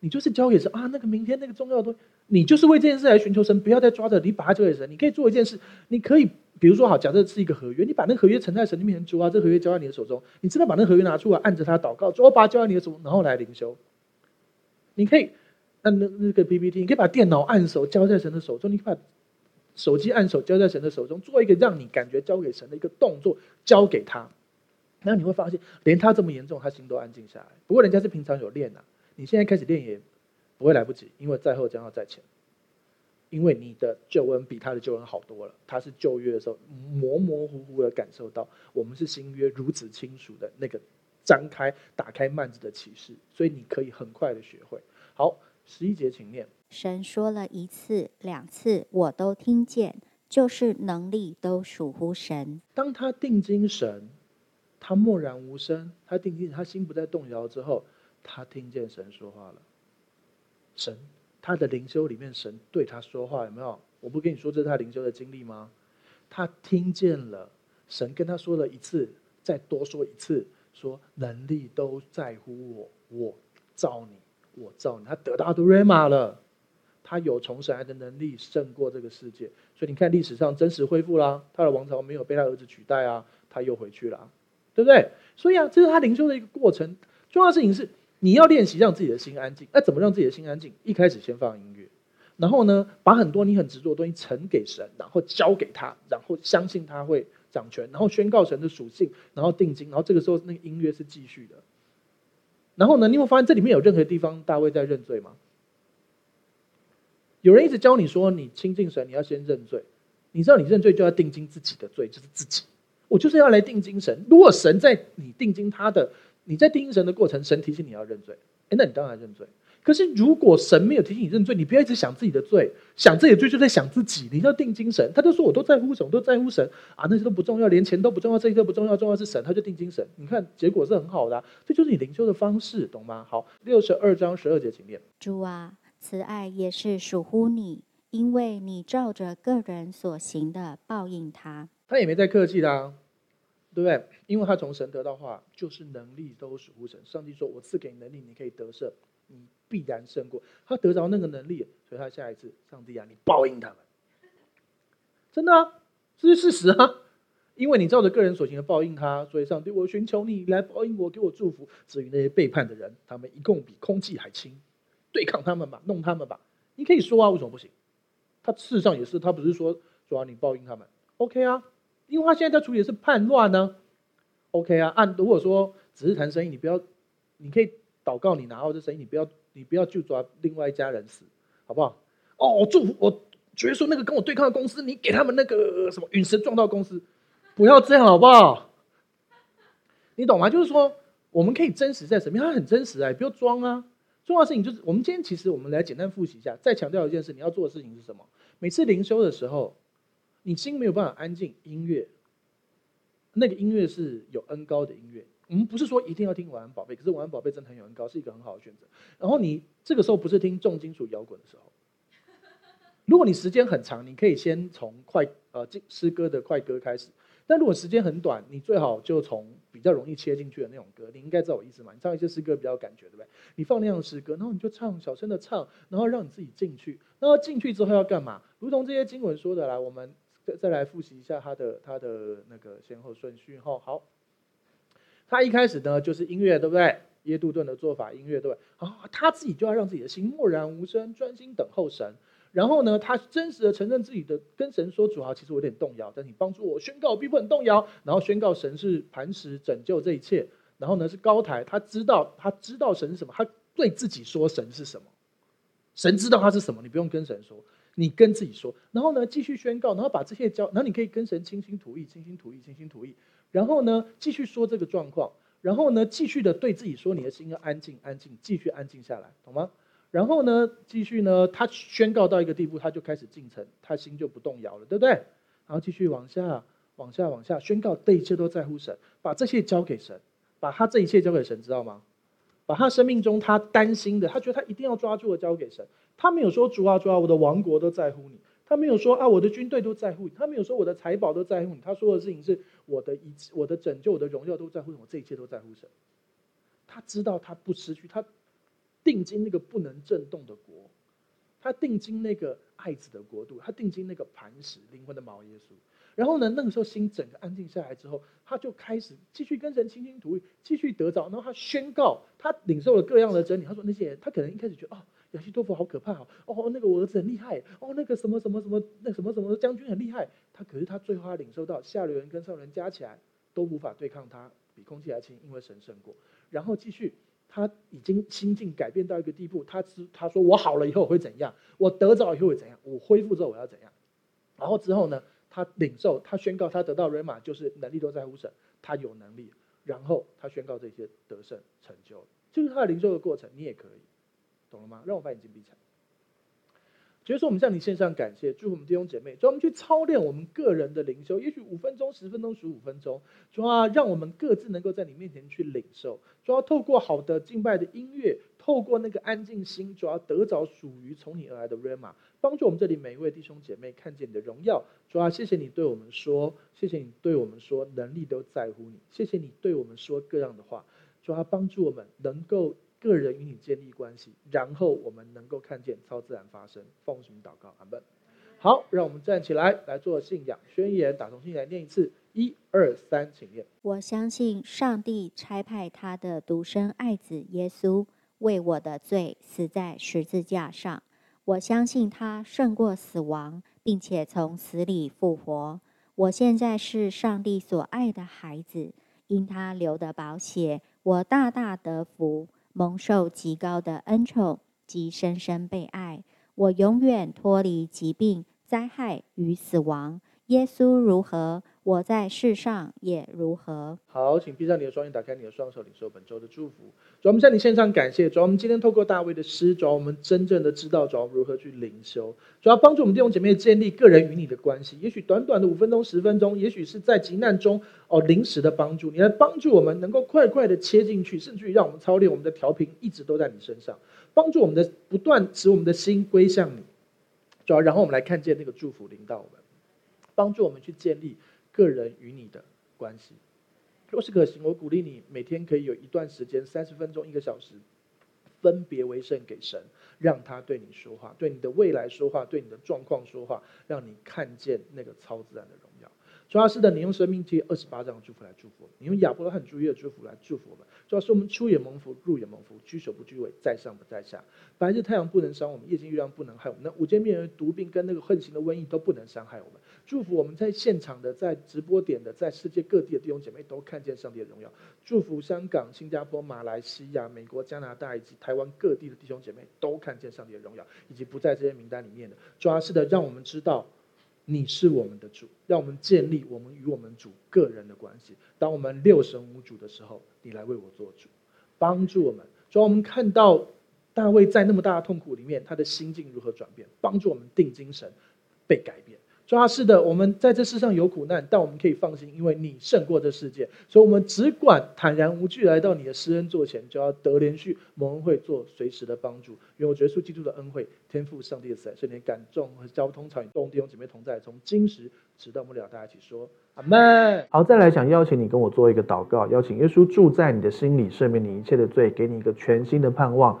A: 你就是交给神啊，那个明天那个重要的东西，你就是为这件事来寻求神，不要再抓着，你把它交给神，你可以做一件事，你可以，比如说好，假设是一个合约，你把那个合约呈在神的面前，主啊，这、合约交在你的手中，你真的把那个合约拿出来，按着它祷告，主啊，把它交在你的手，然后来灵修，你可以。按那那个 PPT，你可以把电脑按手交在神的手中，你把手机按手交在神的手中，做一个让你感觉交给神的一个动作，交给他。然后你会发现，连他这么严重，他心都安静下来。不过人家是平常有练啊，你现在开始练也不会来不及，因为在后将要在前。因为你的救恩比他的救恩好多了。他是旧约的时候模模糊糊的感受到，我们是新约如此清楚的那个张开打开幔子的启示，所以你可以很快的学会。好。十一节，请念。
B: 神说了一次、两次，我都听见，就是能力都属乎神。
A: 当他定睛神，他默然无声，他定睛，他心不再动摇之后，他听见神说话了。神，他的灵修里面，神对他说话，有没有？我不跟你说这是他灵修的经历吗？他听见了，神跟他说了一次，再多说一次，说能力都在乎我，我造你。我造你，他得到的瑞玛了，他有从神来的能力胜过这个世界，所以你看历史上真实恢复啦，他的王朝没有被他儿子取代啊，他又回去了，对不对？所以啊，这是他灵修的一个过程。重要的事情是，你要练习让自己的心安静。那怎么让自己的心安静？一开始先放音乐，然后呢，把很多你很执着的东西呈给神，然后交给他，然后相信他会掌权，然后宣告神的属性，然后定睛，然后这个时候那个音乐是继续的。然后呢？你有没有发现这里面有任何地方大卫在认罪吗？有人一直教你说，你亲近神，你要先认罪。你知道，你认罪就要定睛自己的罪，就是自己。我就是要来定睛神。如果神在你定睛他的，你在定神的过程，神提醒你要认罪，哎，那你当然认罪。可是，如果神没有提醒你认罪，你不要一直想自己的罪，想自己的罪就在想自己。你要定精神，他就说我都在乎神，我都在乎神啊，那些都不重要，连钱都不重要，这些都不重要，重要是神，他就定精神。你看结果是很好的，这就是你灵修的方式，懂吗？好，六十二章十二节，请念。
B: 主啊，慈爱也是属乎你，因为你照着个人所行的报应他。
A: 他也没在客气的啊，对不对？因为他从神得到话，就是能力都属乎神。上帝说：“我赐给你能力，你可以得胜。”你必然胜过。他得着那个能力，所以他下一次，上帝啊，你报应他们，真的啊，这是事实啊。因为你照着个人所行的报应他，所以上帝，我寻求你来报应我，给我祝福。至于那些背叛的人，他们一共比空气还轻，对抗他们吧，弄他们吧。你可以说啊，为什么不行？他事实上也是，他不是说主要你报应他们，OK 啊？因为他现在在处理的是叛乱呢，OK 啊？按如果说只是谈生意，你不要，你可以祷告，你拿到这生意，你不要，你不要就抓另外一家人死，好不好？哦，我祝福我，觉得说那个跟我对抗的公司，你给他们那个什么陨石撞到公司。不要这样好不好？你懂吗？就是说，我们可以真实在什么？它很真实啊，不要装啊。重要的事情就是，我们今天其实我们来简单复习一下，再强调一件事：你要做的事情是什么？每次灵修的时候，你心没有办法安静，音乐，那个音乐是有恩高的音乐。我们不是说一定要听晚安宝贝，可是晚安宝贝真的很有恩高，是一个很好的选择。然后你这个时候不是听重金属摇滚的时候，如果你时间很长，你可以先从快呃诗歌的快歌开始。但如果时间很短，你最好就从比较容易切进去的那种歌，你应该知道我意思吗？你唱一些诗歌比较有感觉，对不对？你放那样的诗歌，然后你就唱，小声的唱，然后让你自己进去。然后进去之后要干嘛？如同这些经文说的，来，我们再来复习一下他的他的那个先后顺序。哈，好，他一开始呢就是音乐，对不对？耶杜顿的做法，音乐，对不对？啊，他自己就要让自己的心默然无声，专心等候神。然后呢，他真实的承认自己的跟神说：“主啊，其实我有点动摇，但你帮助我宣告，我必不很动摇。”然后宣告神是磐石拯救这一切。然后呢，是高台，他知道他知道神是什么，他对自己说神是什么。神知道他是什么，你不用跟神说，你跟自己说。然后呢，继续宣告，然后把这些交，然后你可以跟神倾心吐意，倾心吐意，倾心吐意。然后呢，继续说这个状况。然后呢，继续的对自己说：“你的心要安静，安静，继续安静下来，懂吗？”然后呢，继续呢，他宣告到一个地步，他就开始进城，他心就不动摇了，对不对？然后继续往下，往下，往下宣告，这一切都在乎神，把这些交给神，把他这一切交给神，知道吗？把他生命中他担心的，他觉得他一定要抓住的交给神。他没有说主啊主啊，我的王国都在乎你。他没有说啊，我的军队都在乎你。他没有说我的财宝都在乎你。他说的事情是我的一切，我的拯救，我的荣耀都在乎。我这一切都在乎神。他知道他不失去他。定睛那个不能震动的国，他定睛那个爱子的国度，他定睛那个磐石灵魂的毛耶稣。然后呢，那个时候心整个安静下来之后，他就开始继续跟神倾心吐意，继续得着。然后他宣告，他领受了各样的真理。他说那些人，他可能一开始觉得哦，亚西多夫好可怕哦，哦，那个我儿子很厉害哦，那个什么什么什么那什么什么将军很厉害。他可是他最后他领受到下流人跟上流人加起来都无法对抗他，比空气还轻，因为神胜过。然后继续。他已经心境改变到一个地步，他知他说我好了以后会怎样？我得着以后会怎样？我恢复之后我要怎样？然后之后呢？他领受，他宣告他得到 Rhema，就是能力都在乎神，他有能力。然后他宣告这些得胜成就，就是他的领受的过程，你也可以，懂了吗？让我把眼睛闭起来。所以说，我们向你献上感谢，祝福我们弟兄姐妹。主要我们去操练我们个人的灵修，也许五分钟、十分钟、十五分钟，主要让我们各自能够在你面前去领受。主要透过好的敬拜的音乐，透过那个安静心，主要得着属于从你而来的 rama，帮助我们这里每一位弟兄姐妹看见你的荣耀。主要谢谢你对我们说，谢谢你对我们说，能力都在乎你。谢谢你对我们说各样的话，主要帮助我们能够。个人与你建立关系，然后我们能够看见超自然发生。奉主名祷告，阿门。好，让我们站起来来做信仰宣言，打从心里来念一次，一二三，请念。
B: 我相信上帝差派他的独生爱子耶稣为我的罪死在十字架上。我相信他胜过死亡，并且从死里复活。我现在是上帝所爱的孩子，因他流的宝血，我大大得福。蒙受极高的恩宠及深深被爱，我永远脱离疾病、灾害与死亡。耶稣如何，我在世上也如何。
A: 好，请闭上你的双眼，打开你的双手，领受本周的祝福。主，我们向你献上感谢。主，我们今天透过大卫的诗，主，我们真正的知道，主要，如何去灵修。主要帮助我们弟兄姐妹建立个人与你的关系。也许短短的五分钟、十分钟，也许是在急难中哦临时的帮助，你来帮助我们能够快快的切进去，甚至于让我们操练我们的调频一直都在你身上，帮助我们的不断使我们的心归向你。主要然后我们来看见那个祝福临到我们。帮助我们去建立个人与你的关系。若是可行，我鼓励你每天可以有一段时间，三十分钟、一个小时，
C: 分别为圣给神，让他对你说话，对你的未来说话，对你的状况说话，让你看见那个超自然的荣耀。主要是的，你用生命记二十八章的祝福来祝福我们，你用亚伯拉罕主约的祝福来祝福我们。主要是我们出也蒙福，入也蒙福，居首不居尾，在上不在下。白日太阳不能伤我们，夜间月亮不能害我们。那午间灭人毒病跟那个横行的瘟疫都不能伤害我们。祝福我们在现场的、在直播点的、在世界各地的弟兄姐妹都看见上帝的荣耀。祝福香港、新加坡、马来西亚、美国、加拿大以及台湾各地的弟兄姐妹都看见上帝的荣耀，以及不在这些名单里面的。主要是的，让我们知道。你是我们的主，让我们建立我们与我们主个人的关系。当我们六神无主的时候，你来为我做主，帮助我们。主要，我们看到大卫在那么大的痛苦里面，他的心境如何转变，帮助我们定精神，被改变。主啊，是的，我们在这世上有苦难，但我们可以放心，因为你胜过这世界，所以我们只管坦然无惧来到你的施恩座前，就要得连续蒙恩惠做随时的帮助。因为我耶稣基督的恩惠、天父上帝的慈爱、圣灵感动和交通常与众弟兄姐妹同在，从今时直到末了，大家一起说阿门。
A: 好，再来想邀请你跟我做一个祷告，邀请耶稣住在你的心里，赦免你一切的罪，给你一个全新的盼望。